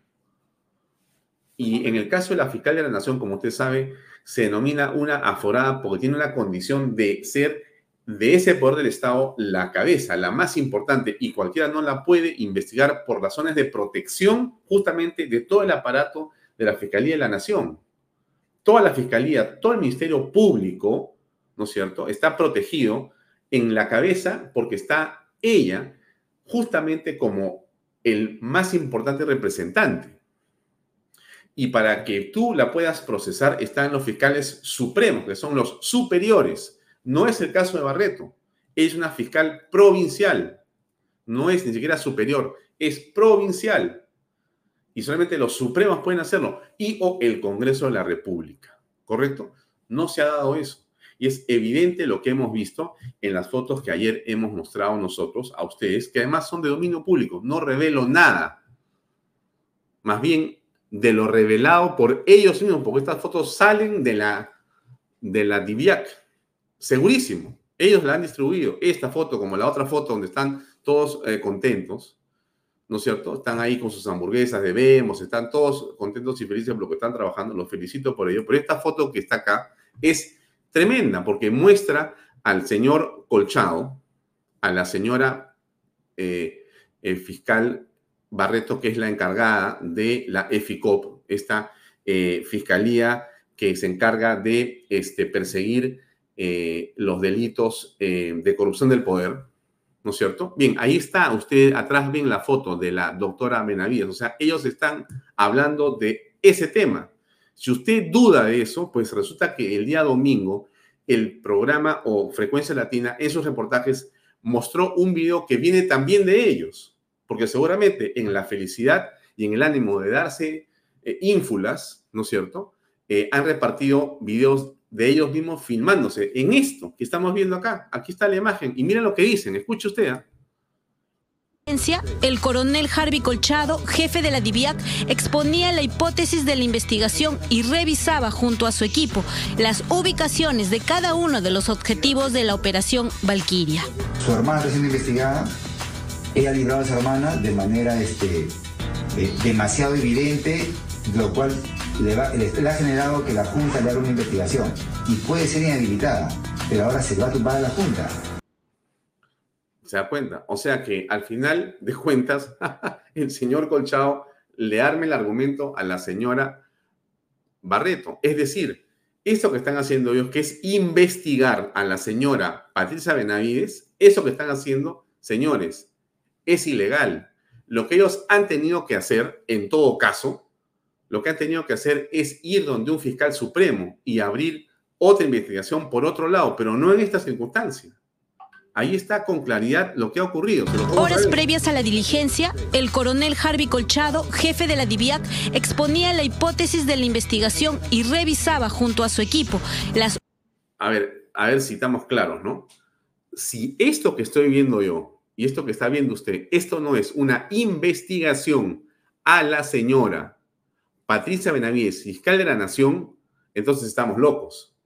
Y en el caso de la fiscal de la Nación, como usted sabe, se denomina una aforada porque tiene una condición de ser de ese poder del Estado la cabeza, la más importante, y cualquiera no la puede investigar por razones de protección justamente de todo el aparato de la Fiscalía de la Nación. Toda la Fiscalía, todo el Ministerio Público, ¿no es cierto?, está protegido en la cabeza porque está ella justamente como el más importante representante. Y para que tú la puedas procesar están los fiscales supremos, que son los superiores. No es el caso de Barreto. Es una fiscal provincial. No es ni siquiera superior, es provincial. Y solamente los supremos pueden hacerlo. Y o el Congreso de la República. ¿Correcto? No se ha dado eso. Y es evidente lo que hemos visto en las fotos que ayer hemos mostrado nosotros a ustedes, que además son de dominio público. No revelo nada. Más bien de lo revelado por ellos mismos, porque estas fotos salen de la, de la DIVIAC. Segurísimo. Ellos la han distribuido. Esta foto, como la otra foto donde están todos eh, contentos, ¿no es cierto? Están ahí con sus hamburguesas de Vemos, están todos contentos y felices por lo que están trabajando. Los felicito por ello. Pero esta foto que está acá es tremenda porque muestra al señor Colchado, a la señora eh, eh, fiscal Barreto, que es la encargada de la EFICOP, esta fiscalía que se encarga de este, perseguir los delitos de corrupción del poder, ¿no es cierto? Bien, ahí está, usted atrás ven la foto de la doctora Benavides, o sea, ellos están hablando de ese tema. Si usted duda de eso, pues resulta que el día domingo el programa o Frecuencia Latina en sus reportajes mostró un video que viene también de ellos, porque seguramente en la felicidad y en el ánimo de darse eh, ínfulas, ¿no es cierto? Eh, han repartido videos de ellos mismos filmándose en esto que estamos viendo acá. Aquí está la imagen y miren lo que dicen, escuche usted. ¿ah? El coronel Harvey Colchado, jefe de la DIVIAC, exponía la hipótesis de la investigación y revisaba junto a su equipo las ubicaciones de cada uno de los objetivos de la operación Valkyria. Su hermana está siendo investigada, ella ha librado a su hermana de manera este, eh, demasiado evidente, lo cual le, ha generado que la Junta le haga una investigación y puede ser inhabilitada, pero ahora se va a tumbar a la Junta. ¿Se da cuenta? O sea que al final de cuentas, el señor Colchado le arme el argumento a la señora Barreto. Es decir, esto que están haciendo ellos, que es investigar a la señora Patricia Benavides, eso que están haciendo, señores, es ilegal. Lo que ellos han tenido que hacer, en todo caso, lo que han tenido que hacer es ir donde un fiscal supremo y abrir otra investigación por otro lado, pero no en esta circunstancia. Ahí está con claridad lo que ha ocurrido. Horas previas a la diligencia, el coronel Harvey Colchado, jefe de la DIVIAC, exponía la hipótesis de la investigación y revisaba junto a su equipo las... a ver, a ver si estamos claros, ¿no? Si esto que estoy viendo yo y esto que está viendo usted, esto no es una investigación a la señora Patricia Benavides, fiscal de la Nación, entonces estamos locos.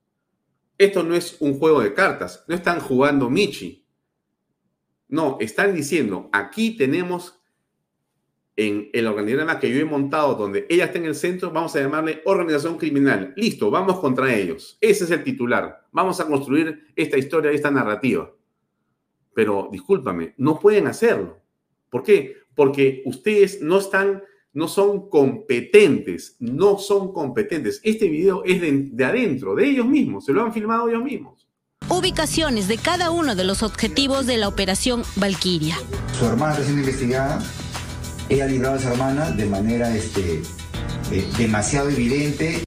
Esto no es un juego de cartas, no están jugando Michi. No, están diciendo, aquí tenemos en el organigrama que yo he montado, donde ella está en el centro, vamos a llamarle organización criminal. Listo, vamos contra ellos. Ese es el titular. Vamos a construir esta historia, esta narrativa. Pero discúlpame, no pueden hacerlo. ¿Por qué? Porque ustedes no están, no son competentes, no son competentes. Este video es de, de adentro, de ellos mismos, se lo han filmado ellos mismos. Ubicaciones de cada uno de los objetivos de la operación Valkyria. Su hermana recién investigada ella ha librado a su hermana de manera este, eh, demasiado evidente.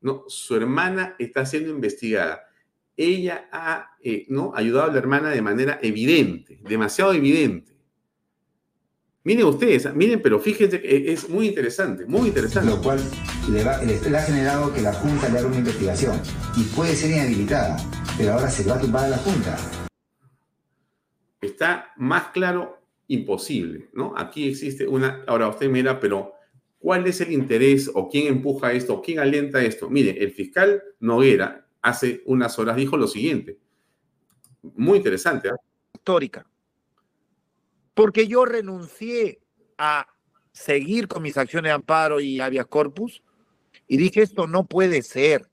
No, su hermana está siendo investigada. Ella ha eh, ¿no? ayudado a la hermana de manera evidente, demasiado evidente. Miren ustedes, miren, pero fíjense que es muy interesante, muy interesante. Lo cual le, va, le, ha generado que la Junta le haga una investigación y puede ser inhabilitada, pero ahora se va a tumbar a la Junta. Está más claro imposible, ¿no? Aquí existe una, ahora usted mira, pero ¿cuál es el interés o quién empuja esto o quién alienta esto? Mire, el fiscal Noguera hace unas horas dijo lo siguiente, muy interesante. ¿eh? Histórica. Porque yo renuncié a seguir con mis acciones de amparo y habeas corpus y dije esto no puede ser.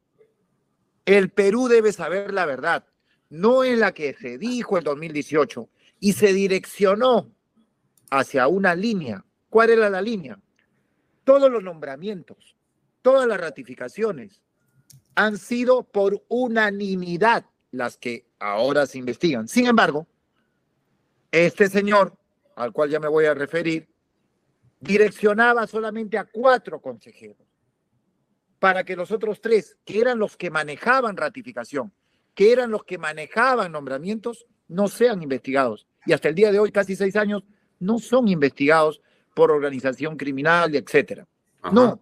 El Perú debe saber la verdad, no es la que se dijo en 2018 y se direccionó hacia una línea. ¿Cuál era la línea? Todos los nombramientos, todas las ratificaciones han sido por unanimidad las que ahora se investigan. Sin embargo, este señor, al cual ya me voy a referir, direccionaba solamente a cuatro consejeros para que los otros tres, que eran los que manejaban ratificación, que eran los que manejaban nombramientos, no sean investigados. Y hasta el día de hoy, casi seis años, no son investigados por organización criminal, etcétera. No.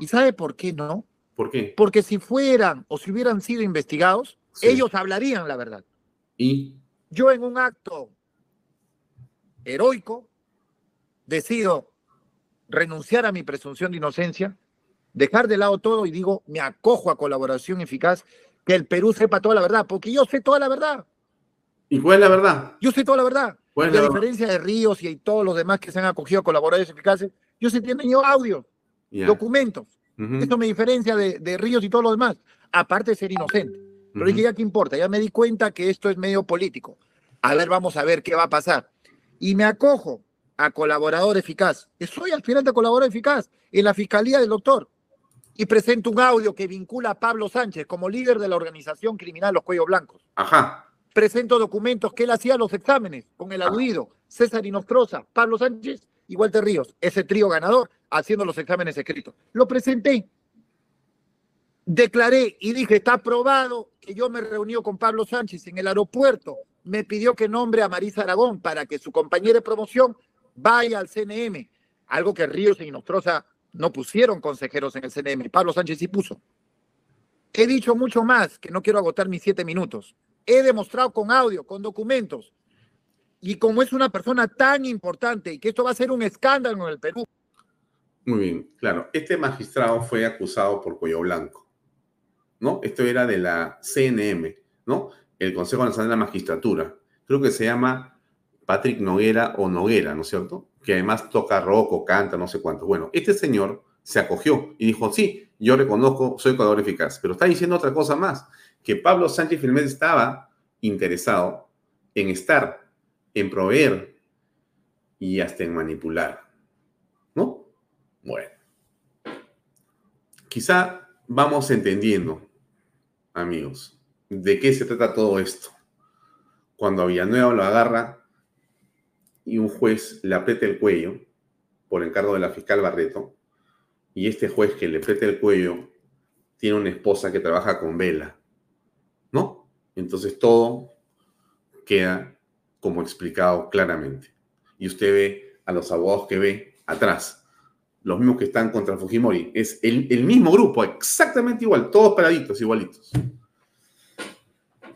¿Y sabe por qué no? ¿Por qué? Porque si fueran o si hubieran sido investigados, ellos hablarían la verdad. ¿Y? Yo en un acto heroico decido renunciar a mi presunción de inocencia, dejar de lado todo y digo, me acojo a colaboración eficaz, que el Perú sepa toda la verdad, porque yo sé toda la verdad. ¿Y cuál es la verdad? Yo sé toda la verdad. A diferencia de Ríos y todos los demás que se han acogido a colaboradores eficaces, yo sí tengo audios, documentos. Esto me diferencia de, Ríos y todos los demás, aparte de ser inocente. Pero dije, ya qué importa, ya me di cuenta que esto es medio político. A ver, vamos a ver qué va a pasar. Y me acojo a colaborador eficaz. Soy aspirante a colaborador eficaz en la Fiscalía del Doctor. Y presento un audio que vincula a Pablo Sánchez como líder de la organización criminal Los Cuellos Blancos. Ajá presento documentos que él hacía los exámenes con el aludido, César Inostroza, Pablo Sánchez y Walter Ríos, ese trío ganador, haciendo los exámenes escritos. Lo presenté, declaré y dije, está aprobado que yo me reuní con Pablo Sánchez en el aeropuerto, me pidió que nombre a Marisa Aragón para que su compañera de promoción vaya al CNM, algo que Ríos e Inostroza no pusieron consejeros en el CNM, Pablo Sánchez sí puso. He dicho mucho más, que no quiero agotar mis siete minutos he demostrado con audio, con documentos. Y como es una persona tan importante y que esto va a ser un escándalo en el Perú. Muy bien, claro. Este magistrado fue acusado por Cuello Blanco, ¿no? Esto era de la CNM, ¿no? El Consejo Nacional de la Magistratura. Creo que se llama Patrick Noguera o Noguera, ¿no es cierto? Que además toca rock o canta, no sé cuánto. Bueno, este señor se acogió y dijo, sí, yo reconozco, soy jugador eficaz, pero está diciendo otra cosa más que Pablo Sánchez Filmet estaba interesado en estar, en proveer y hasta en manipular. ¿No? Bueno. Quizá vamos entendiendo, amigos, de qué se trata todo esto. Cuando a Villanueva lo agarra y un juez le aprieta el cuello por encargo de la fiscal Barreto, y este juez que le aprieta el cuello tiene una esposa que trabaja con vela ¿no? Entonces todo queda como explicado claramente. Y usted ve a los abogados que ve atrás, los mismos que están contra Fujimori. Es el, mismo grupo, exactamente igual, todos paraditos, igualitos.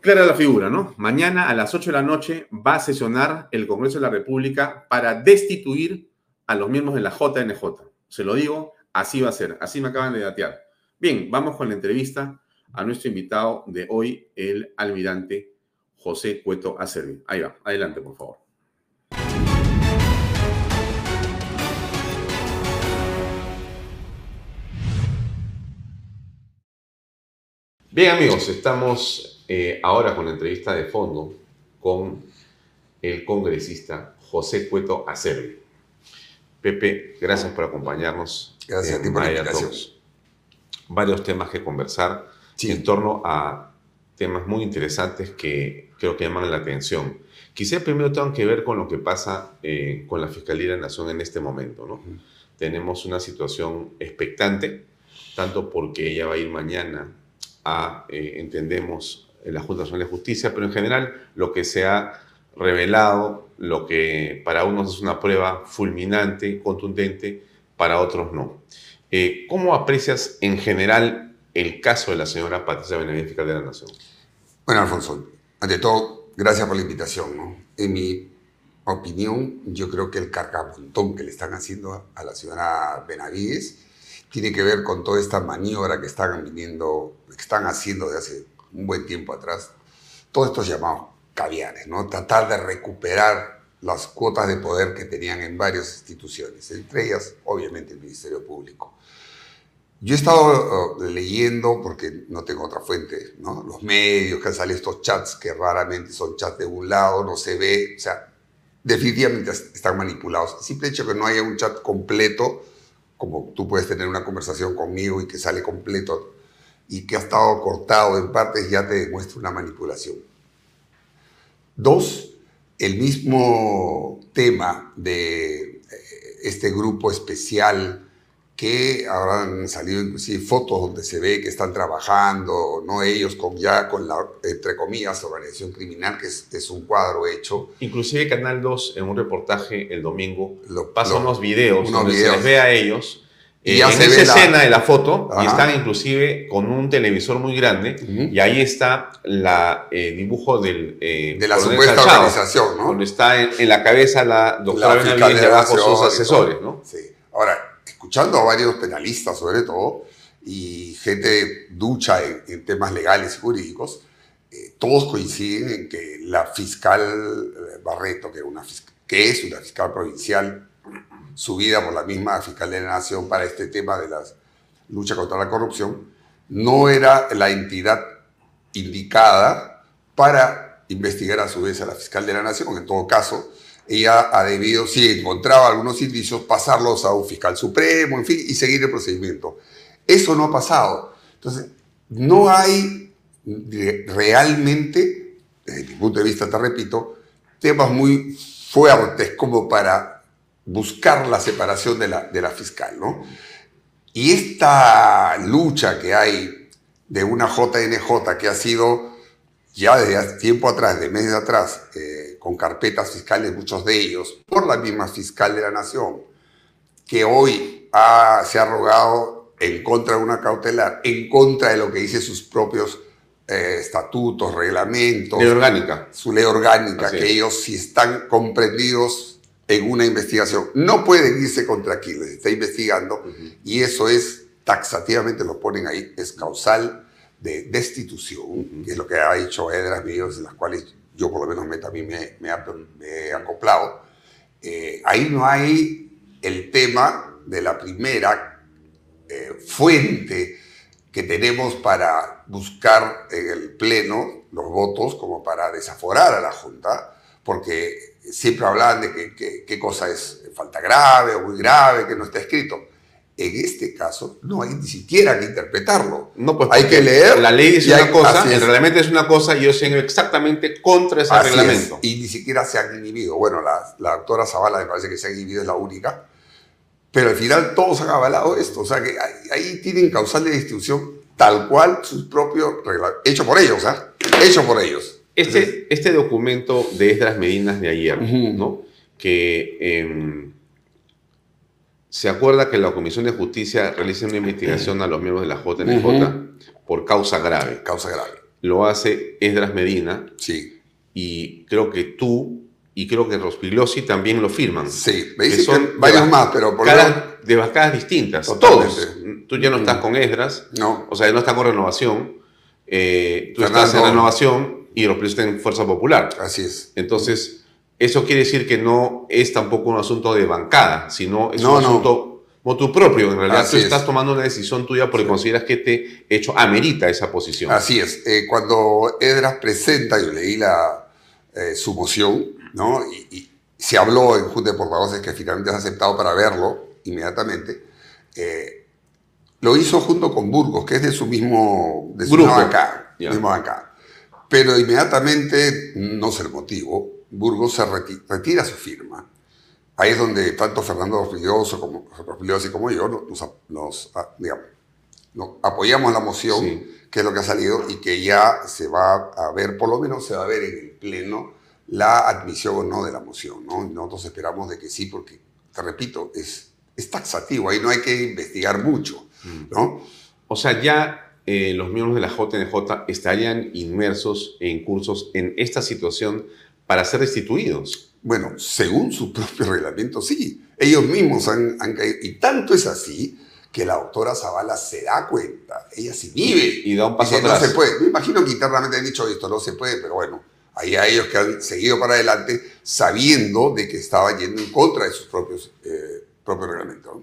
Clara la figura, ¿no? Mañana a las 8 de la noche va a sesionar el Congreso de la República para destituir a los miembros de la JNJ. Se lo digo, así va a ser, así me acaban de datear. Bien, vamos con la entrevista a nuestro invitado de hoy, el almirante José Cueto Acerbi. Ahí va, adelante, por favor. Bien amigos, estamos eh, ahora con la entrevista de fondo con el congresista José Cueto Acerbi. Pepe, gracias por acompañarnos. Gracias a ti por la invitación. Varios temas que conversar en torno a temas muy interesantes que creo que llaman la atención. Quizá primero tengan que ver con lo que pasa eh, con la Fiscalía de la Nación en este momento. ¿no? Tenemos una situación expectante, tanto porque ella va a ir mañana a, eh, entendemos, la Junta Nacional de Justicia, pero en general lo que se ha revelado, lo que para unos es una prueba fulminante, contundente, para otros no. Eh, ¿Cómo aprecias en general el caso de la señora Patricia Benavides, fiscal de la Nación? Bueno, Alfonso, ante todo, gracias por la invitación. En mi opinión, yo creo que el cargamontón que le están haciendo a la señora Benavides tiene que ver con toda esta maniobra que están viniendo, que están haciendo desde hace un buen tiempo atrás, todos estos llamados caviares, ¿no? Tratar de recuperar las cuotas de poder que tenían en varias instituciones, entre ellas, obviamente, el Ministerio Público. Yo he estado uh, leyendo, porque no tengo otra fuente, ¿no? los medios que salido estos chats que raramente son chats de un lado, no se ve, o sea, definitivamente están manipulados. El simple hecho que no haya un chat completo como tú puedes tener una conversación conmigo y que sale completo y que ha estado cortado en partes, ya te demuestra una manipulación. Dos, el mismo tema de eh, este grupo especial que han salido inclusive fotos donde se ve que están trabajando, no ellos con ya con la, entre comillas, organización criminal, que es, un cuadro hecho. Inclusive Canal 2, en un reportaje el domingo, lo, pasa unos videos donde se les ve a ellos y eh, en esa escena de la foto, y están inclusive con un televisor muy grande, y ahí está el eh, dibujo del, eh, de la supuesta organización, ¿no? Donde está en, la cabeza la doctora Benavides y abajo sus asesores, ¿no? Sí. Ahora, escuchando a varios penalistas sobre todo, y gente ducha en, temas legales y jurídicos, todos coinciden en que la fiscal Barreto, que, una, que es una fiscal provincial, subida por la misma Fiscalía de la Nación para este tema de la lucha contra la corrupción, no era la entidad indicada para investigar a su vez a la fiscal de la Nación. En todo caso, ella ha debido, si encontraba algunos indicios, pasarlos a un fiscal supremo, en fin, y seguir el procedimiento. Eso no ha pasado. Entonces, no hay realmente, desde mi punto de vista, te repito, temas muy fuertes como para buscar la separación de la, de la fiscal, ¿no? Y esta lucha que hay de una JNJ que ha sido ya desde tiempo atrás, de meses atrás, eh, con carpetas fiscales, muchos de ellos, por la misma fiscal de la Nación, que hoy se ha rogado en contra de una cautelar, en contra de lo que dice sus propios eh, estatutos, reglamentos. Ley orgánica. Su ley orgánica, que ellos si están comprendidos en una investigación. No pueden irse contra quien les está investigando y eso es, taxativamente lo ponen ahí, es causal de destitución, que es lo que ha dicho Edras Medios, en las cuales yo por lo menos me, también me, me, he acoplado. Eh, ahí no hay el tema de la primera eh, fuente que tenemos para buscar en el Pleno los votos como para desaforar a la Junta, porque siempre hablaban de qué cosa es falta grave o muy grave, que no está escrito. En este caso no hay ni siquiera que interpretarlo. No, pues hay que leer. La ley dice una cosa, el reglamento es una cosa y yo sigo exactamente contra ese reglamento. y ni siquiera se han inhibido. Bueno, la, la, doctora Zavala me parece que se ha inhibido, es la única. Pero al final todos han avalado esto. O sea que ahí, tienen causal de distribución tal cual sus propios reglamentos. Hecho por ellos, ¿ah? Hecho por ellos. Este, este documento de Esdras Medinas de ayer, ¿no? que em, se acuerda que la Comisión de Justicia realiza una investigación a los miembros de la JNJ por causa grave. Causa grave. lo hace Esdras Medina. Sí. Y creo que tú y creo que Rospigliosi también lo firman. Sí, me dicen que varios más, pero por cada, de bancadas distintas. Todos. Tú ya no estás con Esdras. No. O sea, no estás con Renovación. Eh, tú estás en Renovación y Rospigliosi está en Fuerza Popular. Así es. Entonces, eso quiere decir que no es tampoco un asunto de bancada, sino es un asunto motu propio. En realidad, tú estás tomando una decisión tuya porque consideras que este hecho amerita esa posición. Así es. Eh, cuando Edras presenta, yo leí la, eh, su moción, ¿no? Y, se habló en Junta de Portavoces que finalmente has aceptado para verlo inmediatamente. Eh, lo hizo junto con Burgos, que es de su mismo, de su Grupo. bancada, mismo Pero inmediatamente, no sé el motivo, Burgos se retira su firma ahí es donde tanto Fernando Orfilloso como Orfilloso como yo nos, nos, ah, digamos, nos apoyamos la moción, que es lo que ha salido, y que ya se va a ver, por lo menos se va a ver en el Pleno, la admisión o no de la moción. ¿no? Nosotros esperamos de que sí, porque, te repito, es, es taxativo, ahí no hay que investigar mucho. Mm. ¿no? O sea, ya eh, los miembros de la JNJ estarían inmersos en cursos en esta situación para ser destituidos. Bueno, según su propio reglamento, sí. Ellos mismos han, caído. Y tanto es así que la doctora Zavala se da cuenta. Ella sí vive. Y da un paso atrás. No se puede. Me imagino que internamente han dicho esto, no se puede, pero bueno, hay a ellos que han seguido para adelante sabiendo de que estaba yendo en contra de sus propios, eh, propios reglamentos.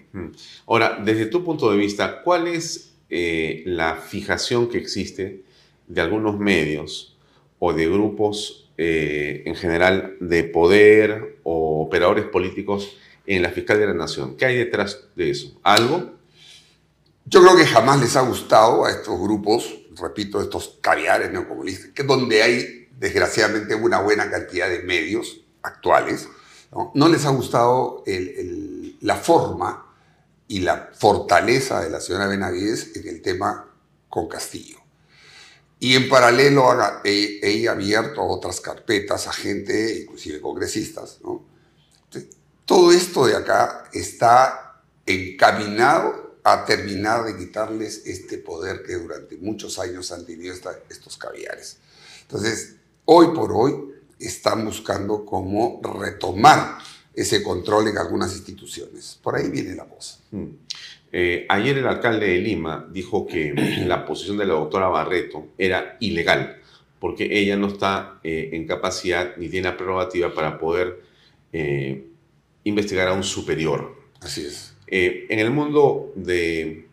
Ahora, desde tu punto de vista, ¿cuál es eh, la fijación que existe de algunos medios o de grupos eh, en general de poder o operadores políticos en la Fiscalía de la Nación. ¿Qué hay detrás de eso? ¿Algo? Yo creo que jamás les ha gustado a estos grupos, repito, estos caviares neocomunistas, que donde hay desgraciadamente una buena cantidad de medios actuales, no, les ha gustado la forma y la fortaleza de la señora Benavides en el tema con Castillo. Y en paralelo he, abierto otras carpetas a gente, inclusive congresistas. ¿no? todo esto de acá está encaminado a terminar de quitarles este poder que durante muchos años han tenido estos caviares. Entonces, hoy por hoy están buscando cómo retomar ese control en algunas instituciones. Por ahí viene la voz. Mm. Eh, ayer el alcalde de Lima dijo que la posición de la doctora Barreto era ilegal, porque ella no está eh, en capacidad ni tiene la prerrogativa para poder eh, investigar a un superior. Así es. en el mundo de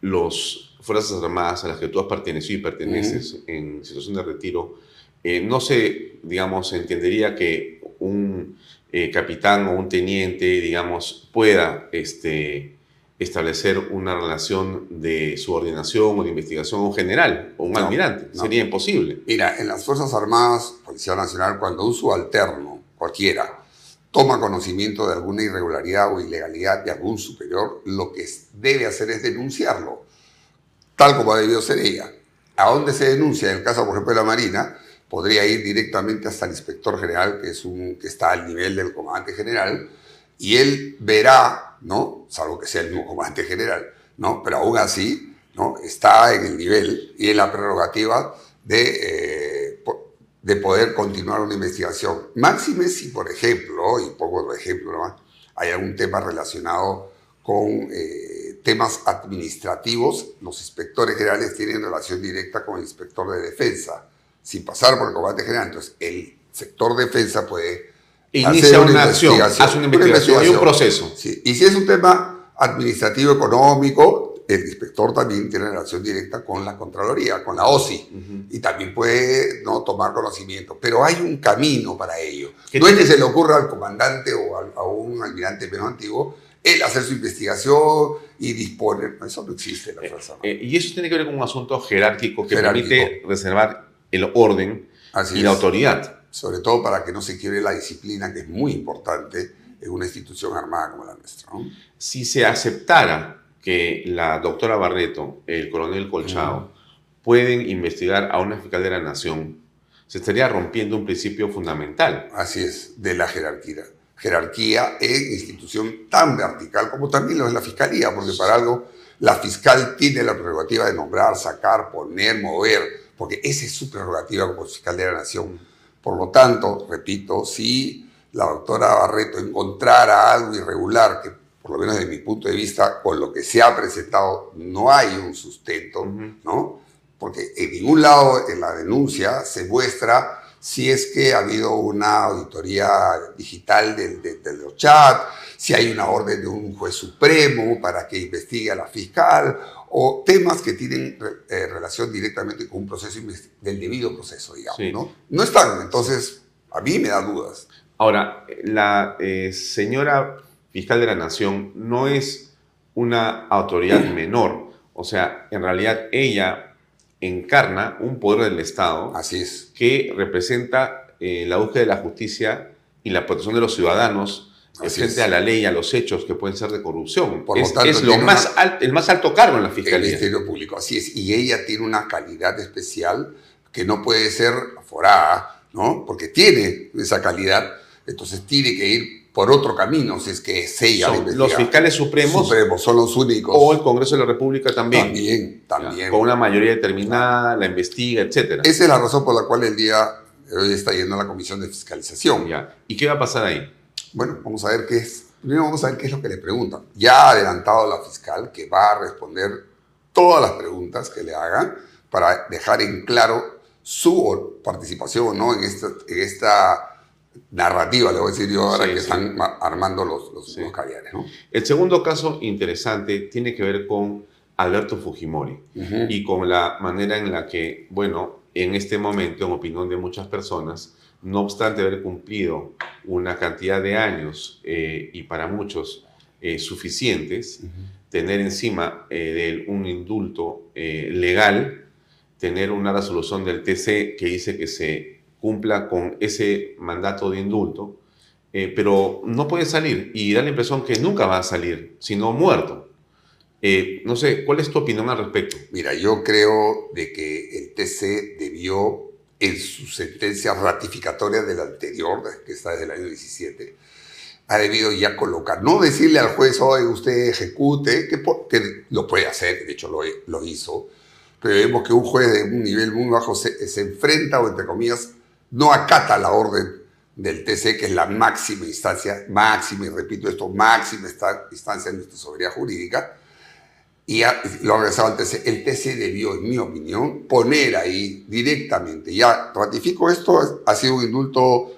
las Fuerzas Armadas a las que tú has pertenecido y perteneces en situación de retiro, no se, digamos, entendería que un capitán o un teniente, digamos, pueda este, establecer una relación de subordinación o de investigación a un general o un almirante. Sería imposible. Mira, en las Fuerzas Armadas, Policía Nacional, cuando un subalterno, cualquiera, toma conocimiento de alguna irregularidad o ilegalidad de algún superior, lo que debe hacer es denunciarlo, tal como ha debido ser ella. ¿A dónde se denuncia? En el caso, por ejemplo, de la Marina, podría ir directamente hasta el inspector general, que, es un, que está al nivel del comandante general, y él verá, ¿no? Salvo que sea el mismo comandante general, ¿no? Pero aún así, ¿no? Está en el nivel y en la prerrogativa de, eh, de poder continuar una investigación. Máxime si, por ejemplo, y pongo otro ejemplo hay algún tema relacionado con eh, temas administrativos, los inspectores generales tienen relación directa con el inspector de defensa, sin pasar por el comandante general. Entonces, el sector defensa puede inicia una, acción, hace una investigación, hay un proceso. Y si es un tema administrativo económico, el inspector también tiene relación directa con la Contraloría, con la OSI, y también puede no tomar conocimiento. Pero hay un camino para ello. No es que se le ocurra al comandante o a, un almirante menos antiguo él hacer su investigación y disponer. Eso no existe en la Fuerza eh, y eso tiene que ver con un asunto jerárquico que permite reservar el orden y la autoridad sobre todo para que no se quiebre la disciplina, que es muy importante en una institución armada como la nuestra. Si se aceptara que la doctora Barreto, el coronel Colchado, pueden investigar a una fiscal de la nación, se estaría rompiendo un principio fundamental. Así es, de la jerarquía. Jerarquía en institución tan vertical como también lo es la fiscalía, porque para algo la fiscal tiene la prerrogativa de nombrar, sacar, poner, mover, porque esa es su prerrogativa como fiscal de la nación. Por lo tanto, repito, si la doctora Barreto encontrara algo irregular, que por lo menos desde mi punto de vista, con lo que se ha presentado, no hay un sustento, ¿no? Porque en ningún lado en la denuncia se muestra si es que ha habido una auditoría digital de, los chats, si hay una orden de un juez supremo para que investigue a la fiscal, o temas que tienen eh, relación directamente con un proceso del debido proceso, digamos, ¿no? No están, entonces a mí me da dudas. Ahora, la eh, señora fiscal de la Nación no es una autoridad menor, o sea, en realidad ella encarna un poder del Estado Así es. que representa eh, la búsqueda de la justicia y la protección de los ciudadanos frente a la ley a los hechos que pueden ser de corrupción. Por es, lo, es lo más el más alto cargo en la Fiscalía. El Ministerio Público, así es. Y ella tiene una calidad especial que no puede ser aforada, ¿no? Porque tiene esa calidad, entonces tiene que ir por otro camino, si es que es ella Los fiscales supremos, son los únicos. O el Congreso de la República también. También, también. con una mayoría determinada, la investiga, etc. Esa es la razón por la cual el día hoy está yendo a la Comisión de Fiscalización. Ya. ¿Y qué va a pasar ahí? Bueno, vamos a ver qué es. Primero vamos a ver qué es lo que le preguntan. Ya ha adelantado la fiscal que va a responder todas las preguntas que le hagan para dejar en claro su participación ¿no? en, esta, en esta narrativa, le voy a decir yo ahora que están armando los, los, caviares. ¿no? El segundo caso interesante tiene que ver con Alberto Fujimori y con la manera en la que, bueno, en este momento, en opinión de muchas personas, no obstante haber cumplido una cantidad de años eh, y para muchos eh, suficientes, tener encima eh, de un indulto legal, tener una resolución del TC que dice que se cumpla con ese mandato de indulto, eh, pero no puede salir y da la impresión que nunca va a salir, sino muerto. Eh, no sé, ¿cuál es tu opinión al respecto? Mira, yo creo de que el TC debió, en su sentencia ratificatoria del anterior, que está desde el año 17, ha debido ya colocar, no decirle al juez, hoy usted ejecute, que, que, lo puede hacer, de hecho lo, lo, hizo, pero vemos que un juez de un nivel muy bajo se, se enfrenta, o entre comillas, no acata la orden del TC, que es la máxima instancia, máxima, y repito esto, máxima instancia de nuestra soberanía jurídica, y lo ha regresado al TC. El TC debió, en mi opinión, poner ahí directamente, ya ratifico esto, ha sido un indulto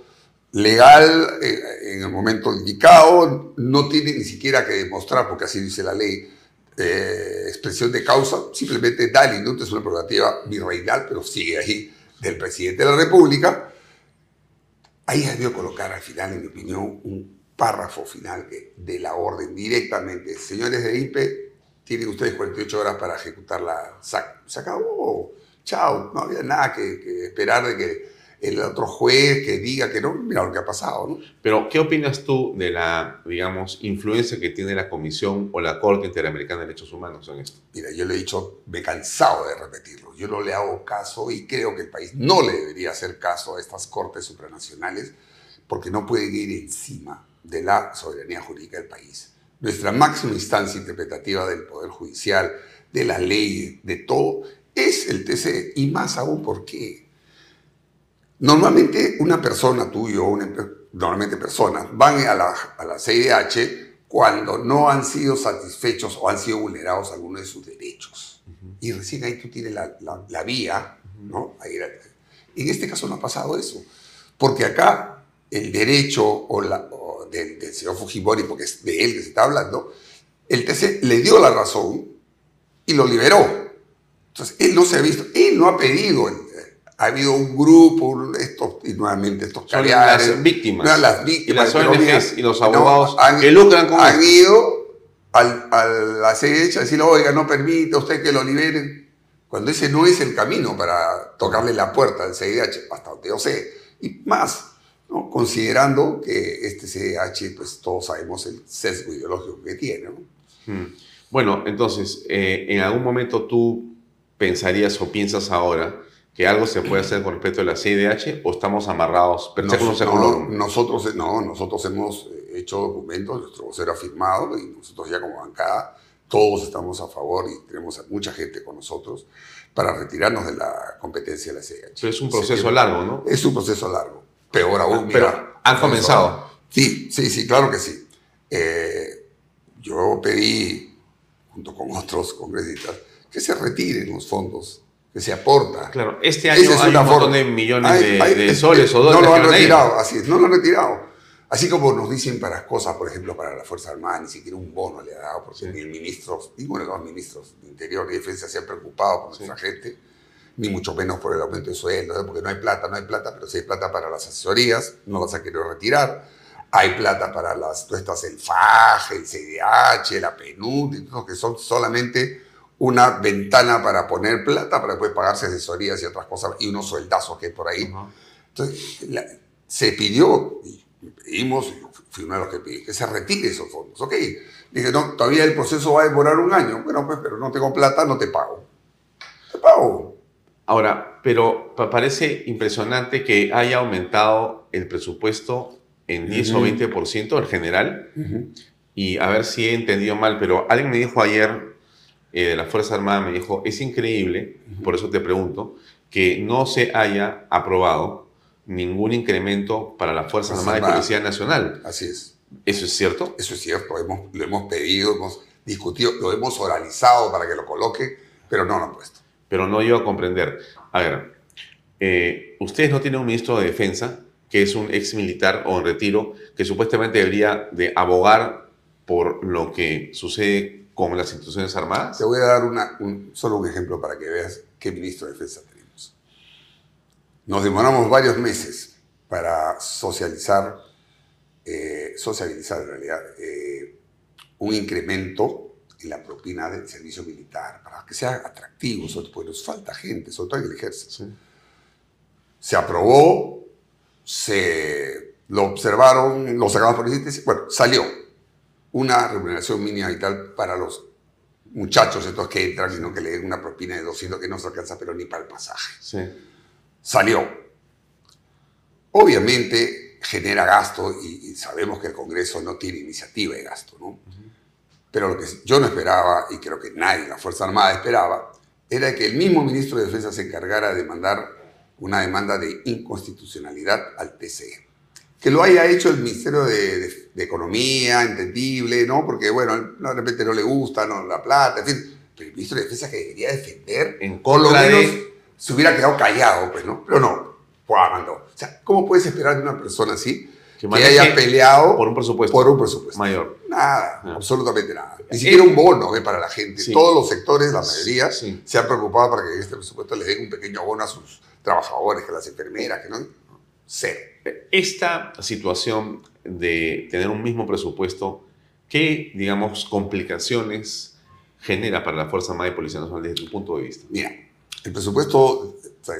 legal eh, en el momento indicado, no tiene ni siquiera que demostrar, porque así dice la ley, eh, expresión de causa, simplemente da el indulto, es una prerrogativa virreinal, pero sigue ahí del presidente de la República, ahí debió colocar al final, en mi opinión, un párrafo final de la orden directamente. Señores de IPE, tienen ustedes 48 horas para ejecutarla. Se acabó. Chao. No había nada que, que esperar de que el otro juez que diga que no, mira lo que ha pasado, ¿no? Pero, ¿qué opinas tú de la, digamos, influencia que tiene la Comisión o la Corte Interamericana de Derechos Humanos en esto? Mira, yo le he dicho, me he cansado de repetirlo. Yo no le hago caso y creo que el país no le debería hacer caso a estas Cortes supranacionales porque no pueden ir encima de la soberanía jurídica del país. Nuestra máxima instancia interpretativa del Poder Judicial, de la ley, de todo, es el TC. Y más aún, ¿por qué? Normalmente una persona, tú y yo, normalmente personas, van a la, a la CIDH cuando no han sido satisfechos o han sido vulnerados algunos de sus derechos. Y recién ahí tú tienes la, la, vía, ¿no? en este caso no ha pasado eso, porque acá el derecho o la, del, del, señor Fujimori, porque es de él que se está hablando, el TC le dio la razón y lo liberó. Entonces, él no se ha visto, él no ha pedido el, ha habido un grupo, estos, y nuevamente estos caviares. Las víctimas. las víctimas. Y las ONGs y los abogados han, que lucran con Han ido al, a la CIDH a decirle, oiga, no permite usted que lo liberen. Cuando ese no es el camino para tocarle la puerta al CIDH, hasta donde yo sé. Y más, ¿no? considerando que este CIDH, pues todos sabemos el sesgo ideológico que tiene. Hmm. Bueno, entonces, eh, en algún momento tú pensarías o piensas ahora que algo se puede hacer con respecto a la CIDH o estamos amarrados? Pero no, nosotros, no, nosotros hemos hecho documentos, nuestro vocero ha firmado y nosotros ya como bancada todos estamos a favor y tenemos a mucha gente con nosotros para retirarnos de la competencia de la. Pero es un proceso largo, ¿no? Es un proceso largo. Peor aún, Pero mira, han comenzado. Sí, sí, sí, claro que sí. Eh, yo pedí, junto con otros congresistas, que se retiren los fondos que se aporta. Claro, este año es hay una un montón de millones Hay- de, hay- de es- soles o dólares. No lo han retirado, así es, no lo han retirado. Así como nos dicen para cosas, por ejemplo, para la Fuerza Armada, ni siquiera un bono le ha dado, porque ni el ministro, ninguno de los ministros de Interior y Defensa se han preocupado por nuestra gente, ni mucho menos por el aumento de sueldo, ¿eh? porque no hay plata, no hay plata, pero sí hay plata para las asesorías, no las ha querido retirar. Hay plata para las tuestas, el FAJ, el CDH, la PNUD, que son solamente una ventana para poner plata para después pagarse asesorías y otras cosas, y unos sueldazos que hay por ahí. Entonces, la- se pidió, y pedimos, fui uno de los que pedí, que se retire esos fondos. Ok, dije, no, todavía el proceso va a demorar un año. Bueno, pues, pero no tengo plata, no te pago. Te pago. Ahora, pero pa- parece impresionante que haya aumentado el presupuesto en 10 o Ujú. 20% en general. Y a ver si he entendido mal, pero alguien me dijo ayer eh, de la Fuerza Armada, me dijo, es increíble, por eso te pregunto, que no se haya aprobado ningún incremento para la Fuerza Fuerza Armada y Armada. Policía Nacional. Así es. ¿Eso es cierto? Eso es cierto, hemos, lo hemos pedido, hemos discutido, lo hemos oralizado para que lo coloque, pero no lo han puesto. Pero no yo a comprender. A ver, eh, ustedes no tienen un ministro de defensa que es un ex militar o en retiro que supuestamente debería de abogar por lo que sucede con las instituciones armadas. Te voy a dar un- solo un ejemplo para que veas qué ministro de defensa tenemos. Nos demoramos varios meses para socializar, eh, socializar en realidad, eh, un incremento en la propina del servicio militar, para que sea atractivo, sobre todo, porque nos falta gente, sobre todo en el ejército. Se aprobó, se lo observaron, lo sacamos por el sitio, bueno, salió una remuneración mínima y tal para los muchachos estos que entran y no que le den una propina de 200 que no se alcanza pero ni para el pasaje. Sí. Salió. Obviamente genera gasto y, y sabemos que el Congreso no tiene iniciativa de gasto, ¿no? Pero lo que yo no esperaba, y creo que nadie en la Fuerza Armada esperaba, era que el mismo ministro de Defensa se encargara de mandar una demanda de inconstitucionalidad al TCE. Que lo haya hecho el Ministerio de, de- de Economía, entendible, ¿no? Porque, bueno, de repente no le gusta, no la plata, en fin. Pero el ministro de Defensa que debería defender, En por lo de- menos se hubiera quedado callado, pues, ¿no? Pero no, pues mandó. O sea, ¿cómo puedes esperar de una persona así que, haya peleado por un presupuesto por un presupuesto? mayor. Nada, absolutamente nada. Ni siquiera un bono ¿eh? para la gente. Sí. Todos los sectores, la mayoría, Sí. se han preocupado para que este presupuesto le den un pequeño bono a sus trabajadores, que a las enfermeras, que no. Cero. Esta situación de tener un mismo presupuesto, ¿qué, digamos, complicaciones genera para la Fuerza Armada y Policía Nacional desde tu punto de vista? Mira, el presupuesto,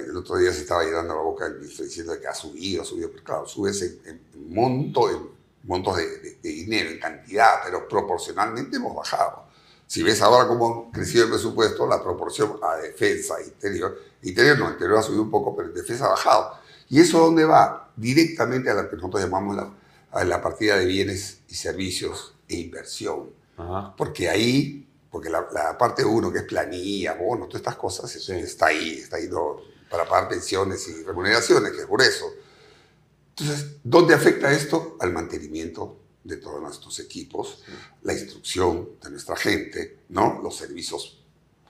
el otro día se estaba llenando la boca del ministro diciendo que ha subido, ha subido, pero claro, subes en, en monto, en montos de, de- de dinero, en cantidad, pero proporcionalmente hemos bajado. Si ves ahora cómo ha crecido el presupuesto, la proporción a defensa interior, interior no, interior ha subido un poco, pero en defensa ha bajado. ¿Y eso dónde va? Directamente a lo que nosotros llamamos la, a la partida de bienes y servicios e inversión. Porque ahí, porque la, la parte uno, que es planilla, bonos, todas estas cosas, es- está ahí, está ahí ¿no? para pagar pensiones y remuneraciones, que es por eso. Entonces, ¿dónde afecta esto? Al mantenimiento de todos nuestros equipos, la instrucción de nuestra gente, ¿no? los servicios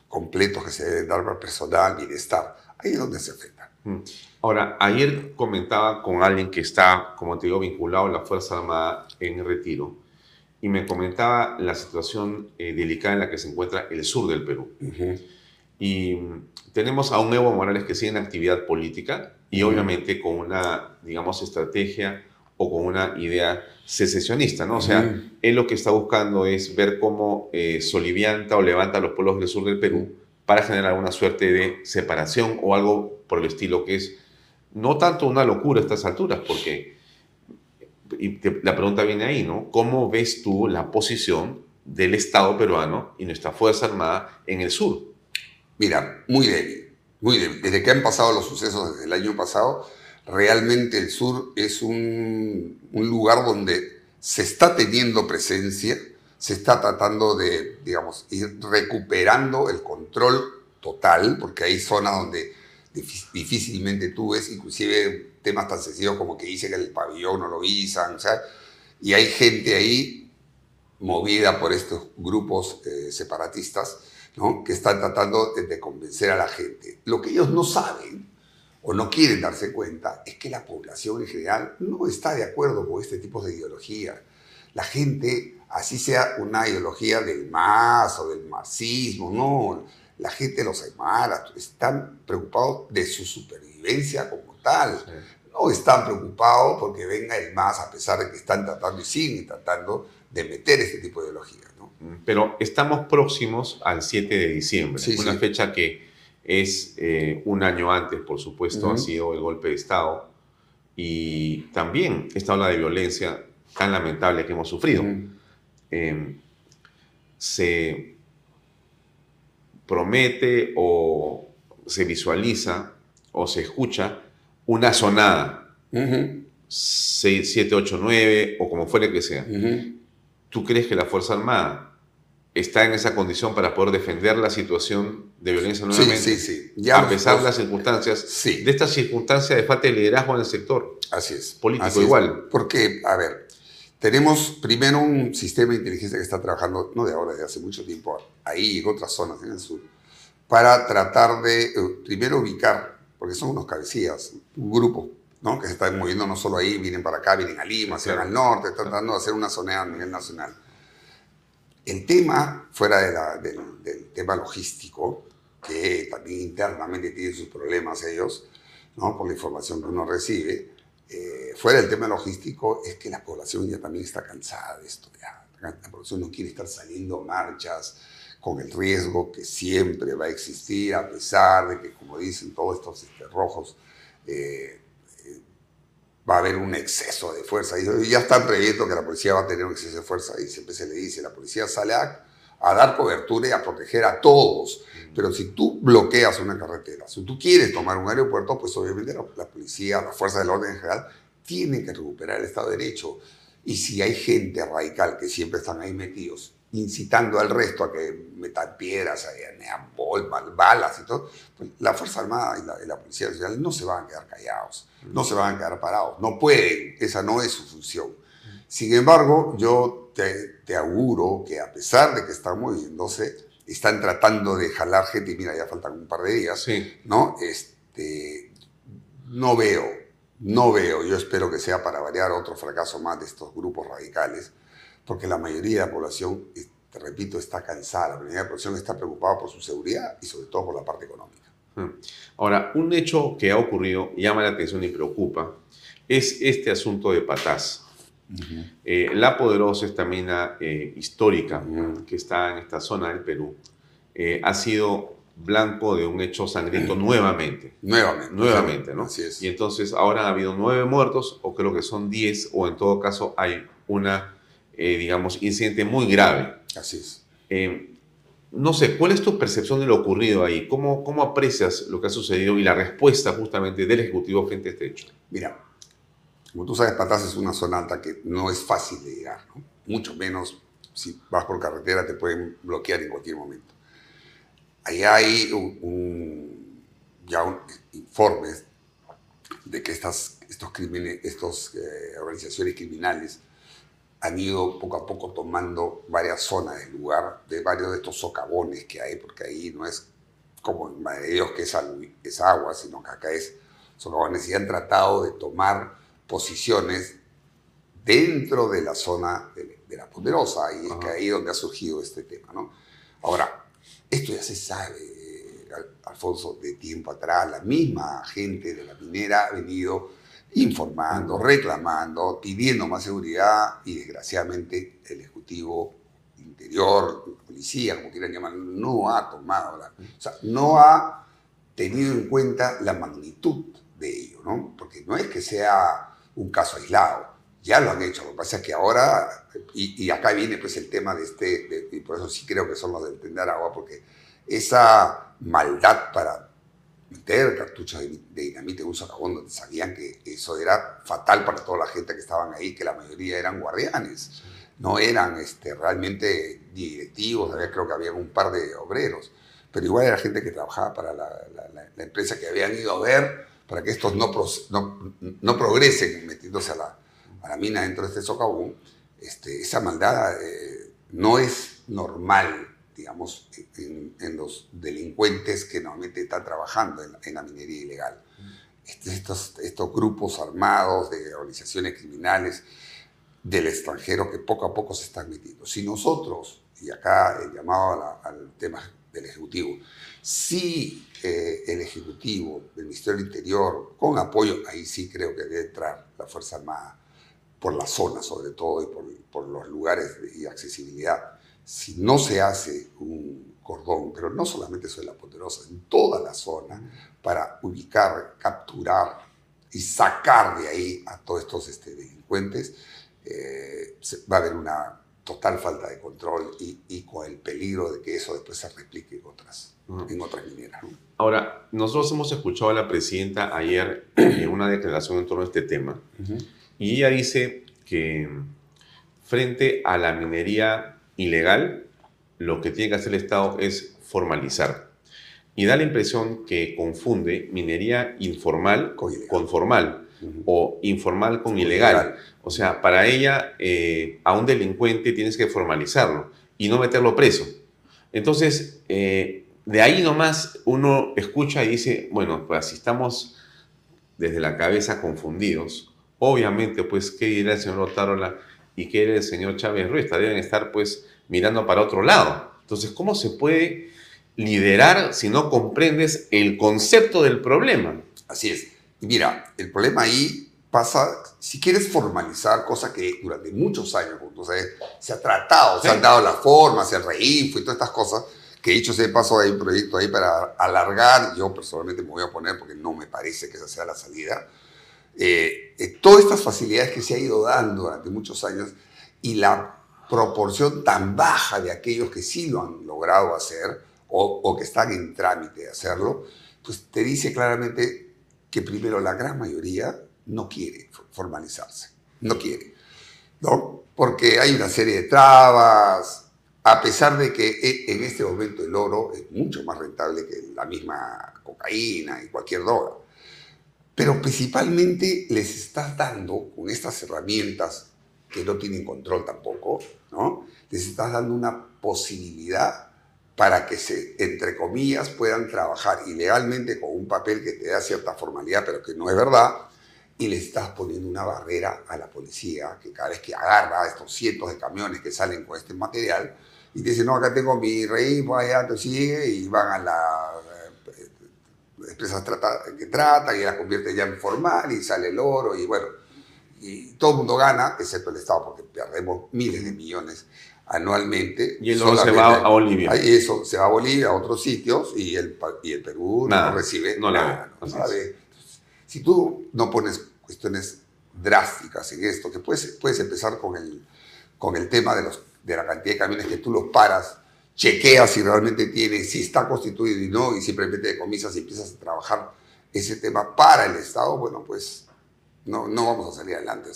completos que se deben dar al personal, bienestar. Ahí es donde se afecta. Mm. Ahora, ayer comentaba con alguien que está, como te digo, vinculado a la Fuerza Armada en retiro, y me comentaba la situación eh, delicada en la que se encuentra el sur del Perú. Y mm, tenemos a un Evo Morales que sigue en actividad política y obviamente con una, digamos, estrategia o con una idea secesionista, ¿no? O sea, él lo que está buscando es ver cómo eh, solivianta o levanta a los pueblos del sur del Perú para generar una suerte de separación o algo por el estilo que es no tanto una locura a estas alturas, porque y te- la pregunta viene ahí, ¿no? ¿Cómo ves tú la posición del Estado peruano y nuestra Fuerza Armada en el sur? Mira, muy débil, débil. Desde que han pasado los sucesos desde el año pasado, realmente el sur es un, un lugar donde se está teniendo presencia, se está tratando de, digamos, ir recuperando el control total, porque hay zonas donde difícilmente tú ves, inclusive temas tan sencillos como que dicen que el pabellón no lo visan, o sea, y hay gente ahí movida por estos grupos eh, separatistas, ¿no? que están tratando de, de convencer a la gente. Lo que ellos no saben o no quieren darse cuenta es que la población en general no está de acuerdo con este tipo de ideología. La gente, así sea una ideología del MAS o del marxismo, no, la gente de los aymaras están preocupados de su supervivencia como tal. No están preocupados porque venga el MAS a pesar de que están tratando y siguen tratando de meter este tipo de ideología. Pero estamos próximos al 7 de diciembre, Sí, una sí. fecha que es eh, un año antes, por supuesto, ha Ujú. sido el golpe de Estado y también esta ola de violencia tan lamentable que hemos sufrido. Eh, se promete o se visualiza o se escucha una sonada. 6, 7, 8, 9 o como fuere que sea. ¿Tú crees que la Fuerza Armada está en esa condición para poder defender la situación de violencia Sí, nuevamente? sí, sí. Ya a pesar de las circunstancias, de estas circunstancias de falta de liderazgo en el sector. Así es. Político Así es. igual. Porque, a ver, tenemos primero un sistema de inteligencia que está trabajando, no de ahora, de hace mucho tiempo, ahí en otras zonas en el sur, para tratar de, eh, primero, ubicar, porque son unos cabecillas, un grupo, ¿no? Que se están moviendo no solo ahí, vienen para acá, vienen a Lima, se van al norte, están tratando de hacer una zona a nivel nacional. El tema, fuera del, tema logístico, que también internamente tienen sus problemas ellos, ¿no? por la información que uno recibe, eh, fuera del tema logístico, es que la población ya también está cansada de esto. La población no quiere estar saliendo marchas con el riesgo que siempre va a existir, a pesar de que, como dicen todos estos este, rojos, eh, va a haber un exceso de fuerza. Y ya están previendo que la policía va a tener un exceso de fuerza y siempre se le dice, la policía sale a, a dar cobertura y a proteger a todos. Pero si tú bloqueas una carretera, si tú quieres tomar un aeropuerto, pues obviamente la, la policía, la fuerza del orden en general, tienen que recuperar el Estado de Derecho. Y si hay gente radical que siempre están ahí metidos, incitando al resto a que metan piedras, a bal- balas y todo, pues la Fuerza Armada y la, y la Policía Nacional no se van a quedar callados, no se van a quedar parados, no pueden, esa no es su función. Sin embargo, yo te, te auguro que a pesar de que están moviéndose, están tratando de jalar gente, y mira, ya faltan un par de días, ¿no? Este, no veo, no veo, yo espero que sea para variar otro fracaso más de estos grupos radicales, porque la mayoría de la población, te repito, está cansada, la mayoría de la población está preocupada por su seguridad y sobre todo por la parte económica. Mm. Ahora, un hecho que ha ocurrido, llama la atención y preocupa, es este asunto de Patás. Eh, la Poderosa, esta mina eh, histórica que está en esta zona del Perú, eh, ha sido blanco de un hecho sangriento nuevamente. Nuevamente. Nuevamente, ¿no? Así es. Y entonces ahora ha habido nueve muertos, o creo que son diez, o en todo caso hay una, eh, digamos, incidente muy grave. Así es. Eh, no sé, ¿cuál es tu percepción de lo ocurrido ahí? ¿Cómo, ¿Cómo aprecias lo que ha sucedido y la respuesta justamente del Ejecutivo frente a este hecho? Mira, como tú sabes, Patás es una zona alta que no es fácil de llegar, ¿no? Mucho menos si vas por carretera te pueden bloquear en cualquier momento. Allá hay un, un- ya un, informes de que estas, estos crímenes, estos eh, organizaciones criminales han ido poco a poco tomando varias zonas del lugar, de varios de estos socavones que hay, porque ahí no es como en Dios que es, es agua, sino que acá es socavones y han tratado de tomar posiciones dentro de la zona de, de la Poderosa, y es que ahí donde ha surgido este tema, ¿no? Ahora, esto ya se sabe, Al- Alfonso, de tiempo atrás, la misma gente de la minera ha venido informando, reclamando, pidiendo más seguridad y desgraciadamente el Ejecutivo Interior, policía, como quieran llamarlo, no ha tomado, la, o sea, no ha tenido en cuenta la magnitud de ello, ¿no? Porque no es que sea un caso aislado, ya lo han hecho, lo que pasa es que ahora, y, acá viene pues el tema de este, de- y por eso sí creo que son los del tender agua, porque esa maldad para meter cartuchos de, de dinamita en un socavón donde sabían que eso era fatal para toda la gente que estaban ahí, que la mayoría eran guardianes. no eran este, realmente directivos, había, creo que había un par de obreros, pero igual era gente que trabajaba para la, la- la- la empresa que habían ido a ver para que estos no, pros- no, no progresen metiéndose a la, a la mina dentro de este socavón. Este, esa maldad eh, no es normal, digamos, en, en los delincuentes que normalmente están trabajando en, en la minería ilegal. Este- Estos, estos grupos armados de organizaciones criminales del extranjero que poco a poco se están metiendo. Si nosotros, y acá el llamado la- al tema del Ejecutivo, si eh, el Ejecutivo, el Ministerio del Interior, con apoyo, ahí sí creo que debe entrar la Fuerza Armada, por la zona sobre todo y por, por los lugares de- y accesibilidad, si no se hace un cordón, pero no solamente sobre la Poderosa, en toda la zona, para ubicar, capturar y sacar de ahí a todos estos este, delincuentes, eh, va a haber una total falta de control y, y con el peligro de que eso después se replique en otras, en otras mineras. ¿no? Ahora, nosotros hemos escuchado a la presidenta ayer en una declaración en torno a este tema, y ella dice que frente a la minería ilegal, lo que tiene que hacer el Estado es formalizar. Y da la impresión que confunde minería informal con, formal, o informal con ilegal. O sea, para ella, eh, a un delincuente tienes que formalizarlo y no meterlo preso. Entonces, eh, de ahí nomás uno escucha y dice, bueno, pues si estamos desde la cabeza confundidos, obviamente, pues, ¿qué dirá el señor Otárola y qué dirá el señor Chávez Ruiz? Deben estar, pues, mirando para otro lado. Entonces, ¿cómo se puede liderar si no comprendes el concepto del problema? Así es. Y mira, el problema ahí pasa, si quieres formalizar, cosa que durante muchos años, sabes, se ha tratado, se han dado las formas, el reinfo y todas estas cosas, que dicho sea paso hay un proyecto ahí para alargar, yo personalmente me voy a oponer porque no me parece que esa sea la salida, eh, eh, todas estas facilidades que se ha ido dando durante muchos años y la proporción tan baja de aquellos que sí lo han logrado hacer o, o que están en trámite de hacerlo, pues te dice claramente que primero la gran mayoría no quiere for- formalizarse, no quiere, ¿no? Porque hay una serie de trabas, a pesar de que e- en este momento el oro es mucho más rentable que la misma cocaína y cualquier droga. Pero principalmente les estás dando, con estas herramientas que no tienen control tampoco, ¿no? les estás dando una posibilidad para que se, entre comillas, puedan trabajar ilegalmente con un papel que te da cierta formalidad, pero que no es verdad, y le estás poniendo una barrera a la policía, que cada vez que agarra estos cientos de camiones que salen con este material, y te dice, no, acá tengo mi rey, allá te sigue, y van a la empresas trata, que tratan y la convierte ya en formal, y sale el oro, y bueno, y todo el mundo gana, excepto el Estado, porque perdemos miles de millones anualmente. Y el oro se va a Bolivia. Eso se va a Bolivia, a otros sitios, y el, y el Perú Nada, no recibe no nada. no sabe. Si tú no pones cuestiones drásticas en esto, que puedes, puedes empezar con el, con el tema de, los, de la cantidad de camiones que tú los paras, chequeas si realmente tiene, si está constituido y no, y simplemente decomisas y empiezas a trabajar ese tema para el Estado, bueno, pues no, no vamos a salir adelante.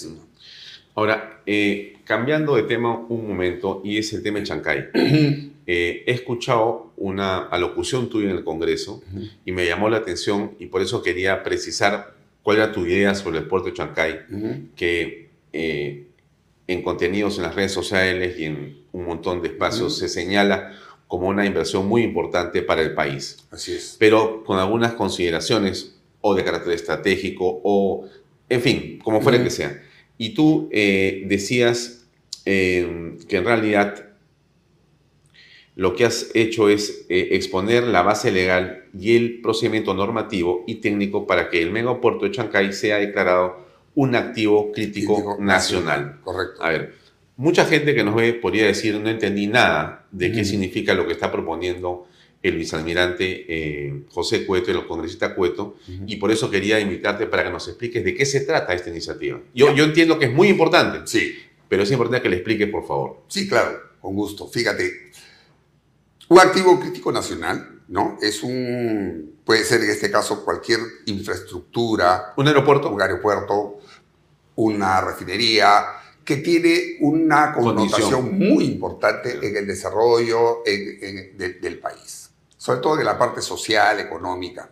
Ahora, eh, cambiando de tema un momento, y es el tema de Chancay. Eh, he escuchado una alocución tuya en el Congreso y me llamó la atención y por eso quería precisar cuál era tu idea sobre el puerto de Chancay, que eh, en contenidos en las redes sociales y en un montón de espacios se señala como una inversión muy importante para el país. Así es. Pero con algunas consideraciones o de carácter estratégico o, en fin, como fuera que sea. Y tú eh, decías eh, que en realidad lo que has hecho es eh, exponer la base legal y el procedimiento normativo y técnico para que el megapuerto de Chancay sea declarado un activo crítico, nacional. Correcto. A ver, mucha gente que nos ve podría decir, no entendí nada de qué significa lo que está proponiendo el vicealmirante eh, José Cueto, el congresista Cueto, y por eso quería invitarte para que nos expliques de qué se trata esta iniciativa. Yo, yo entiendo que es muy importante, sí. pero es importante que le expliques, por favor. Sí, claro, con gusto. Fíjate, un activo crítico nacional, ¿no? Es un, puede ser en este caso cualquier infraestructura. ¿Un aeropuerto? Un aeropuerto, una refinería que tiene una connotación Condición. muy importante en el desarrollo en- en- de- del país, sobre todo en la parte social, económica.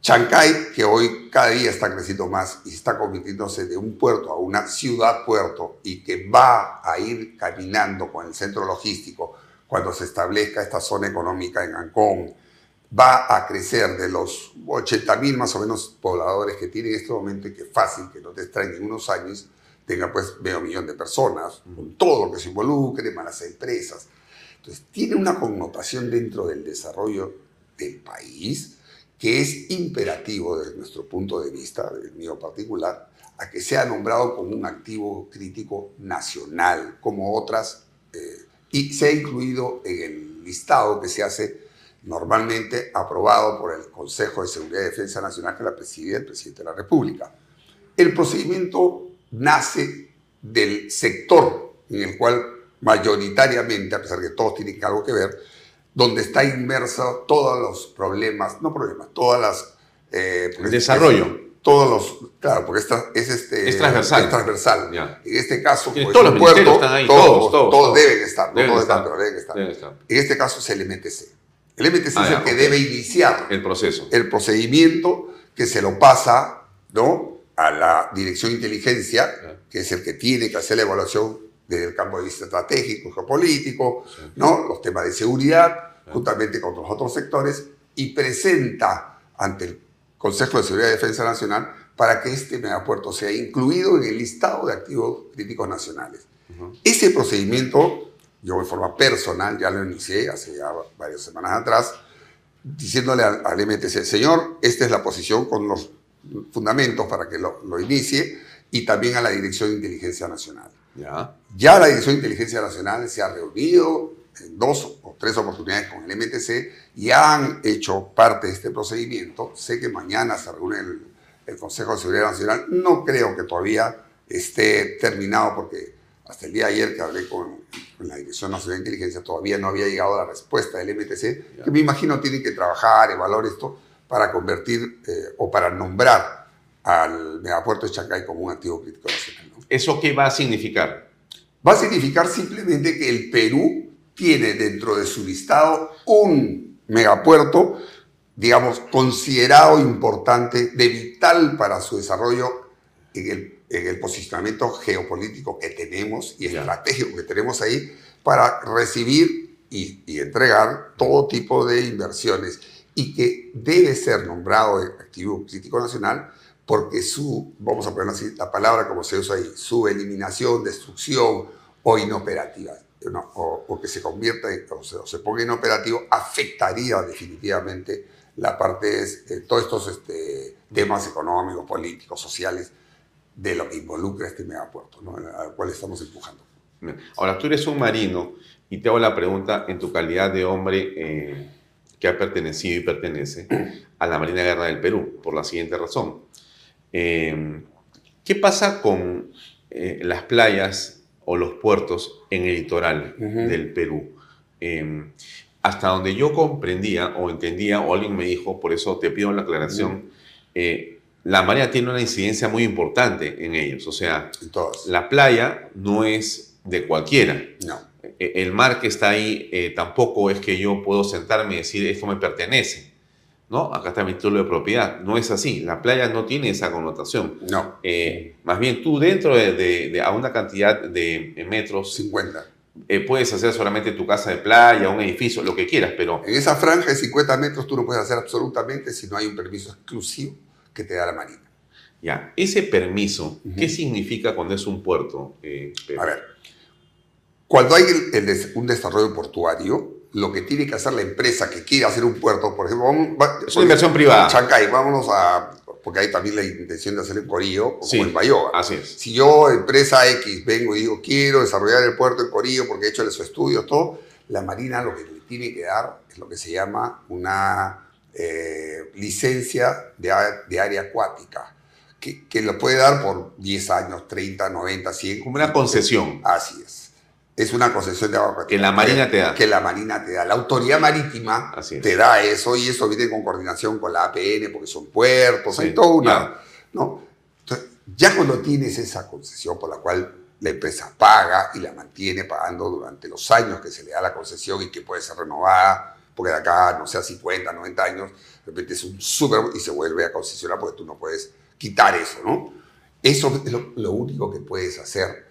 Chancay, que hoy cada día está creciendo más y está convirtiéndose de un puerto a una ciudad-puerto y que va a ir caminando con el centro logístico cuando se establezca esta zona económica en Ancón, va a crecer de los 80 mil más o menos pobladores que tiene en este momento y que fácil, que no te extraen en unos años, tenga pues medio millón de personas, con todo lo que se involucre, más las empresas. Entonces, tiene una connotación dentro del desarrollo del país que es imperativo desde nuestro punto de vista, del mío particular, a que sea nombrado como un activo crítico nacional, como otras, eh, y sea incluido en el listado que se hace normalmente aprobado por el Consejo de Seguridad y Defensa Nacional que la preside el presidente de la República. El procedimiento nace del sector en el cual mayoritariamente, a pesar que todos tienen algo que ver, donde está inmerso todos los problemas, no problemas, todas las... eh, El desarrollo. todos los... Claro, porque esta, es, este, Es transversal. es transversal. Ya. En este caso, pues, todos los ministerios están ahí, todos, todos, todos, todos. deben estar, no Deben todos estar. están, pero deben estar. Deben estar. En este caso es el MTC. El MTC Ah, es ya, el que debe iniciar El proceso. el procedimiento que se lo pasa ¿no? a la Dirección de Inteligencia, que es el que tiene que hacer la evaluación desde el campo de vista estratégico, geopolítico, ¿no? los temas de seguridad, juntamente con los otros sectores, y presenta ante el Consejo de Seguridad y Defensa Nacional para que este megapuerto sea incluido en el listado de activos críticos nacionales. Ese procedimiento, yo de forma personal ya lo inicié hace ya varias semanas atrás, diciéndole al, al MTC, señor, esta es la posición con los fundamentos para que lo, lo inicie, y también a la Dirección de Inteligencia Nacional. Ya. Ya la Dirección de Inteligencia Nacional se ha reunido en dos o tres oportunidades con el MTC y han hecho parte de este procedimiento. Sé que mañana se reúne el, el Consejo de Seguridad Nacional. No creo que todavía esté terminado porque hasta el día de ayer que hablé con, con la Dirección Nacional de Inteligencia todavía no había llegado la respuesta del MTC, que me imagino tienen que trabajar, evaluar esto para convertir eh, o para nombrar al megapuerto de Chancay como un activo crítico nacional. ¿no? ¿Eso qué va a significar? Va a significar simplemente que el Perú tiene dentro de su listado un megapuerto, digamos, considerado importante, de vital para su desarrollo en el, en el posicionamiento geopolítico que tenemos y estratégico que tenemos ahí para recibir y, y entregar todo tipo de inversiones y que debe ser nombrado activo crítico nacional porque su, vamos a ponerlo así, la palabra como se usa ahí, su eliminación, destrucción o inoperativa, no, o, o, que se convierta en, o se, o se, ponga inoperativo, afectaría definitivamente la parte, de todos estos este, temas económicos, políticos, sociales, de lo que involucra este megapuerto, ¿no? al cual estamos empujando. Ahora, tú eres un marino y te hago la pregunta en tu calidad de hombre eh, que ha pertenecido y pertenece a la Marina de Guerra del Perú, por la siguiente razón. Eh, ¿Qué pasa con eh, las playas o los puertos en el litoral uh -huh. del Perú? Eh, hasta donde yo comprendía o entendía, o alguien me dijo, por eso te pido la aclaración, uh -huh. La Marina tiene una incidencia muy importante en ellos. O sea, la playa no es de cualquiera. No. El mar que está ahí eh, tampoco es que yo puedo sentarme y decir esto me pertenece. ¿no? Acá está mi título de propiedad. No es así. La playa no tiene esa connotación. No. Eh, más bien, tú dentro de, de, de, a una cantidad de metros... 50. Eh, puedes hacer solamente tu casa de playa, un edificio, lo que quieras, pero... En esa franja de 50 metros tú no puedes hacer absolutamente si no hay un permiso exclusivo que te da la Marina. Ya. Ese permiso, uh -huh. ¿qué significa cuando es un puerto? Eh, a ver. Cuando hay el, el des, un desarrollo portuario, lo que tiene que hacer la empresa que quiere hacer un puerto, por ejemplo, vamos, va, es una inversión privada. Chancay, vámonos a, porque hay también la intención de hacer en Corillo o sí, en Bayoa. Así es. Si yo, empresa X, vengo y digo, quiero desarrollar el puerto en Corillo porque he hecho su estudio, todo, la Marina lo que le tiene que dar es lo que se llama una eh, licencia de, de, área acuática, que, que lo puede dar por 10 años, 30, 90, 100. Como una concesión. Así es es una concesión de agua que la Marina te da. Que la Marina te da. La autoridad marítima te da eso y eso viene con coordinación con la APN porque son puertos, sí, hay todo una. claro. ¿no? Entonces, ya cuando tienes esa concesión por la cual La empresa paga y la mantiene pagando durante los años que se le da la concesión y que puede ser renovada, porque de acá, no sé, a 50, 90 años, de repente es un súper y se vuelve a concesionar porque tú no puedes quitar eso, ¿no? Eso es lo, lo único que puedes hacer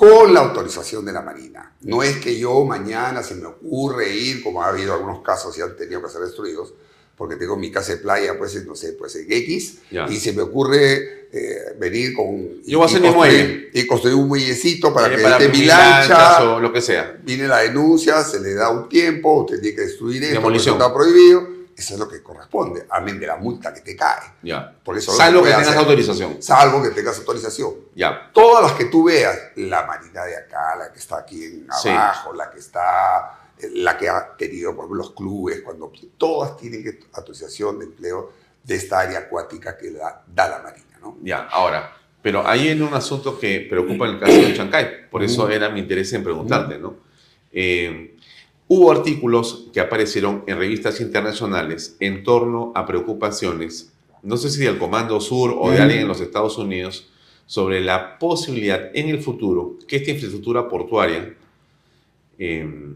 con la autorización de la Marina. No es que yo mañana se me ocurre ir, como ha habido algunos casos y han tenido que ser destruidos, porque tengo mi casa de playa, pues, no sé, pues en X, y se me ocurre eh, venir con... Yo voy a hacer mi muelle. Y construir un muellecito para Eh, que esté mi lancha, o lo que sea. viene la denuncia, se le da un tiempo, usted tiene que destruir esto, porque Demolición. está prohibido. Eso es lo que corresponde, amén de la multa que te cae. Ya. Porque eso Salvo que tengas hacer. autorización. Salvo que tengas autorización. Ya. Todas las que tú veas, la marina de acá, la que está aquí en Sí. abajo, la que está, la que ha tenido por ejemplo, los clubes, cuando todas tienen que autorización de empleo de esta área acuática que da, da la marina, ¿no? Ya, ahora, pero ahí hay un asunto que preocupa en el caso de Chancay, por eso era mi interés en preguntarte, ¿no? Eh, hubo artículos que aparecieron en revistas internacionales en torno a preocupaciones, no sé si del Comando Sur o de alguien en los Estados Unidos, sobre la posibilidad en el futuro que esta infraestructura portuaria eh,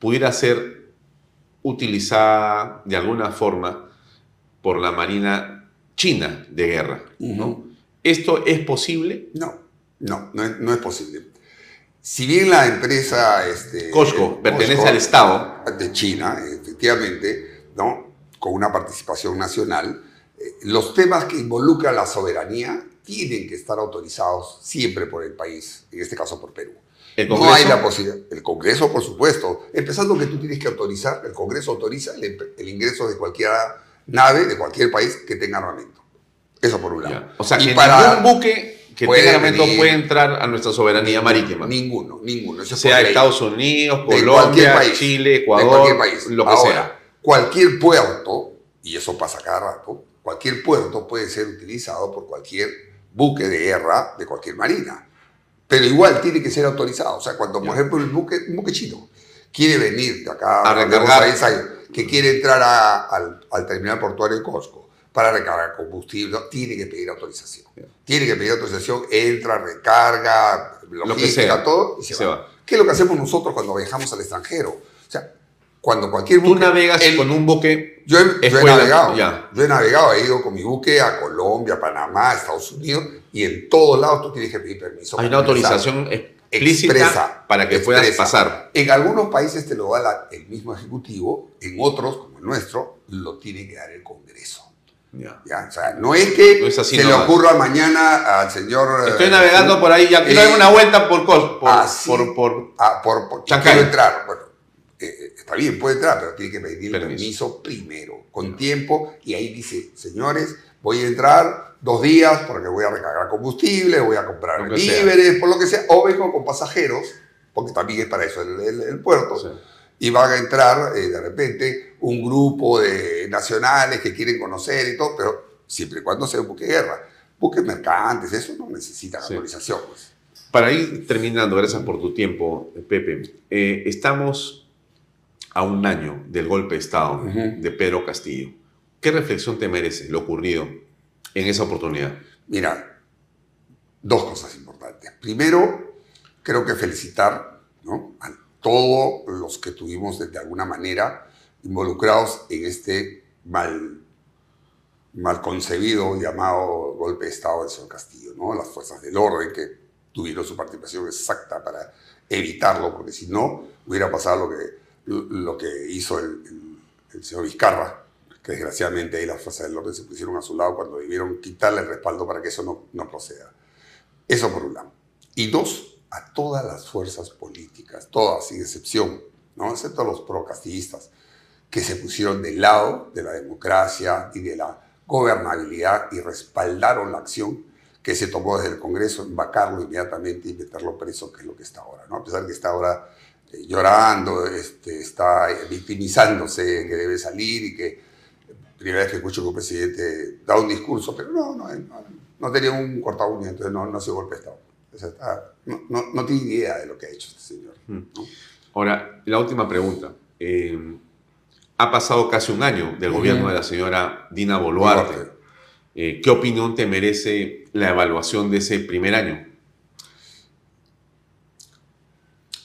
pudiera ser utilizada de alguna forma por la Marina China de guerra. ¿no? ¿Esto es posible? No, no, no es, no es posible. Si bien la empresa... Este, Costco pertenece Costco, al Estado. De China, efectivamente, ¿no? con una participación nacional, eh, los temas que involucran la soberanía tienen que estar autorizados siempre por el país, en este caso por Perú. ¿El No hay la posibilidad. El Congreso, por supuesto. Empezando que tú tienes que autorizar, el Congreso autoriza el, el ingreso de cualquier nave de cualquier país que tenga armamento. Eso por un lado. O sea, Y que para- ningún buque que tenga armamento venir- puede entrar a nuestra soberanía marítima. Ninguno, ninguno. Eso sea. Estados Unidos, De Colombia, país. Chile, De Ecuador, cualquier país. lo que Ahora, sea. Cualquier puerto, y eso pasa cada rato, cualquier puerto puede ser utilizado por cualquier buque de guerra de cualquier marina. Pero igual tiene que ser autorizado. O sea, cuando, por ejemplo, el buque, un buque chino quiere venir de acá A recargar. que quiere entrar a- al, al terminal portuario de Costco para recargar combustible, tiene que pedir autorización. Tiene que pedir autorización, entra, recarga, Lo que logística, sea. todo, y se, Se va. va. ¿Qué es lo que hacemos nosotros cuando viajamos al extranjero? O sea, cuando cualquier buque... Tú navegas el- con un buque. yo he, yo he escuela, navegado, ya. yo he navegado, he ido con mi buque a Colombia, Panamá, Estados Unidos, y en todos lados tú tienes que pedir permiso. Hay una autorización explícita Expresa, para que puedas expresa. pasar. En algunos países te lo da la- el mismo ejecutivo, en otros, como el nuestro, lo tiene que dar el Congreso. Ya. ¿ya? O sea, no es que No es así se le ocurra mañana al señor... Estoy eh, navegando por ahí, ya quiero eh, dar una vuelta por, Cos- por, así, por, por ah, por, por- quiero entrar. Bueno, está bien, puede entrar, pero tiene que pedir Permiso. permiso, primero, con tiempo, y ahí dice, señores, voy a entrar dos días porque voy a recargar combustible, voy a comprar Lo que sea. víveres, por lo que sea, o vengo con pasajeros, porque también es para eso el, el- el puerto, y van a entrar eh, de repente un grupo de nacionales que quieren conocer y todo, pero siempre y cuando sea un buque de guerra. Buques mercantes, eso no necesitan Sí. autorización. pues. Para ir terminando, gracias por tu tiempo, Pepe. Eh, estamos a un año del golpe de Estado de Pedro Castillo. ¿Qué reflexión te merece lo ocurrido en esa oportunidad? Mira, dos cosas importantes. Primero, creo que felicitar ¿no? a todos los que tuvimos de alguna manera involucrados en este mal, mal concebido llamado golpe de Estado del señor Castillo, ¿no? las fuerzas del orden que tuvieron su participación exacta para evitarlo, porque si no, hubiera pasado lo que, lo que hizo el, señor Vizcarra, que desgraciadamente ahí las fuerzas del orden se pusieron a su lado cuando debieron quitarle el respaldo para que eso no, no proceda. Eso por un lado. Y dos, a todas las fuerzas políticas, todas sin excepción, ¿no? excepto los procastillistas, que se pusieron del lado de la democracia y de la gobernabilidad y respaldaron la acción que se tomó desde el Congreso vacarlo inmediatamente y meterlo preso, que es lo que está ahora. ¿no? A pesar que está ahora llorando, este, está victimizándose, que debe salir y que primera vez que escucho que un presidente da un discurso, pero no, no, no, no tenía un corta uña, entonces no, no ha sido golpe de Estado. O sea, está- no, no, no tiene idea de lo que ha hecho este señor. Ahora, la última pregunta. Eh, ha pasado casi un año del gobierno de la señora Dina Boluarte. Eh, ¿Qué opinión te merece la evaluación de ese primer año?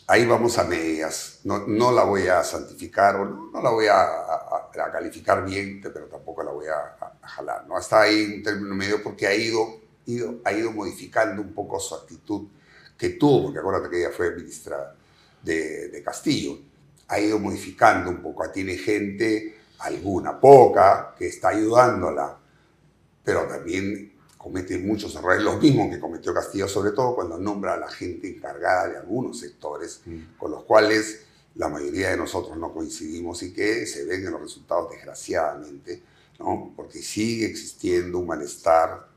Ahí vamos a medias. No, no la voy a santificar o no, no la voy a, a- a calificar bien, pero tampoco la voy a, a- jalar. ¿no? Está ahí un término medio porque ha ido, ido- ha ido modificando un poco su actitud que tuvo, porque acuérdate que ella fue ministra de, de Castillo. Ha ido modificando un poco. Tiene gente, alguna, poca, que está ayudándola, pero también comete muchos errores, los mismos que cometió Castillo, sobre todo cuando nombra a la gente encargada de algunos sectores, con los cuales la mayoría de nosotros no coincidimos y que se ven en los resultados desgraciadamente, ¿no? porque sigue existiendo un malestar,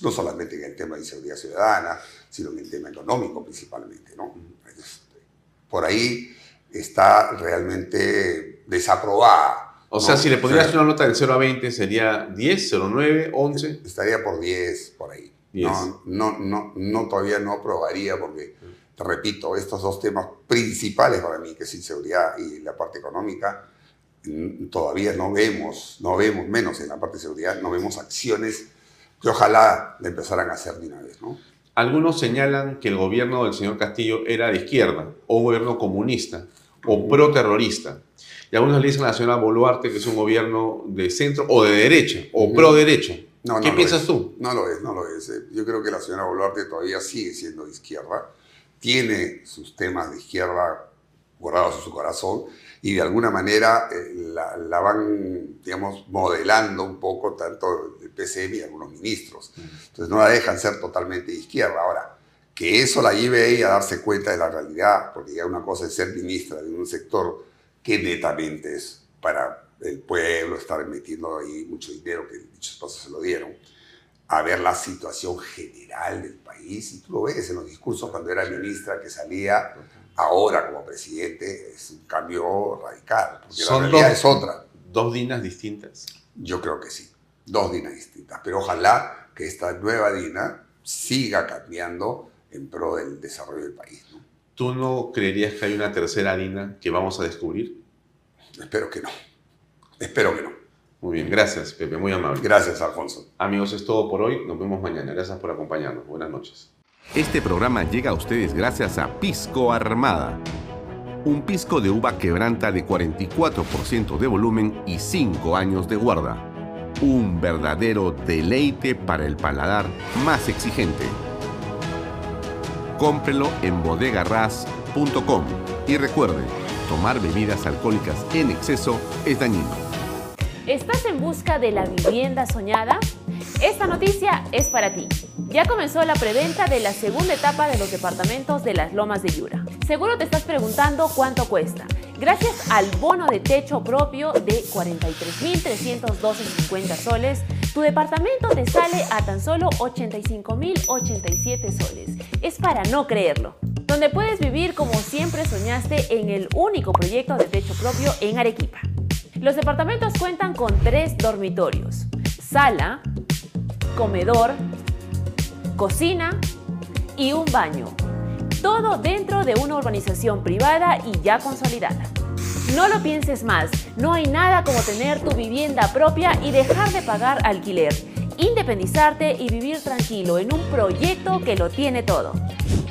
no solamente en el tema de inseguridad ciudadana, sino en el tema económico principalmente. ¿no? Este, Por ahí está realmente desaprobada. O sea, si le pondrías una nota del 0 a 20, sería 10, 0, 9, 11. Estaría por 10, por ahí. 10. No, no, no, no, todavía no aprobaría porque, te repito, estos dos temas principales para mí, que es inseguridad y la parte económica, todavía no vemos, no vemos, menos en la parte de seguridad, no vemos acciones que ojalá le empezaran a hacer de una vez, ¿no? Algunos señalan que el gobierno del señor Castillo era de izquierda, o un gobierno comunista, o pro-terrorista. Y algunos le dicen a la señora Boluarte que es un gobierno de centro o de derecha, o Ujú. pro-derecha. No, no ¿Qué lo piensas tú? No lo es, no lo es. eh. Yo creo que la señora Boluarte todavía sigue siendo de izquierda, tiene sus temas de izquierda guardados en su corazón y de alguna manera eh, la, la van, digamos, modelando un poco tanto el PCM y algunos ministros. Entonces no la dejan ser totalmente de izquierda. Ahora, que eso la lleve ella a darse cuenta de la realidad, porque ya una cosa es ser ministra de un sector que netamente es para el pueblo, estar metiendo ahí mucho dinero, que dichos pasos se lo dieron, a ver la situación general del país. Y tú lo ves en los discursos cuando era ministra que salía, ahora como presidente, es un cambio radical, porque la Son realidad dos- es otra. ¿Dos dinas distintas? Yo creo que sí, dos dinas distintas, pero ojalá que esta nueva dina siga cambiando en pro del desarrollo del país. ¿no? ¿Tú no creerías que hay una tercera Dina que vamos a descubrir? Espero que no. Espero que no. Muy bien, gracias, Pepe, muy amable. Gracias, Alfonso. Amigos, es todo por hoy. Nos vemos mañana. Gracias por acompañarnos. Buenas noches. Este programa llega a ustedes gracias a Pisco Armada. Un pisco de uva quebranta de 44% de volumen y 5 años de guarda. Un verdadero deleite para el paladar más exigente. Cómprelo en bodegarras.com y recuerde, tomar bebidas alcohólicas en exceso es dañino. ¿Estás en busca de la vivienda soñada? Esta noticia es para ti. Ya comenzó la preventa de la segunda etapa de los departamentos de las Lomas de Yura. Seguro te estás preguntando cuánto cuesta. Gracias al bono de techo propio de 43.312.50 soles, tu departamento te sale a tan solo 85.087 soles. Es para no creerlo. Donde puedes vivir como siempre soñaste en el único proyecto de techo propio en Arequipa. Los departamentos cuentan con tres dormitorios, sala, comedor, cocina y un baño. Todo dentro de una urbanización privada y ya consolidada. No lo pienses más, no hay nada como tener tu vivienda propia y dejar de pagar alquiler, independizarte y vivir tranquilo en un proyecto que lo tiene todo.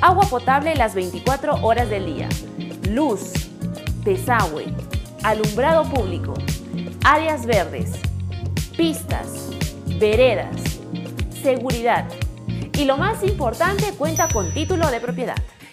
Agua potable las 24 horas del día, luz, desagüe, alumbrado público, áreas verdes, pistas, veredas, seguridad. Y lo más importante, cuenta con título de propiedad.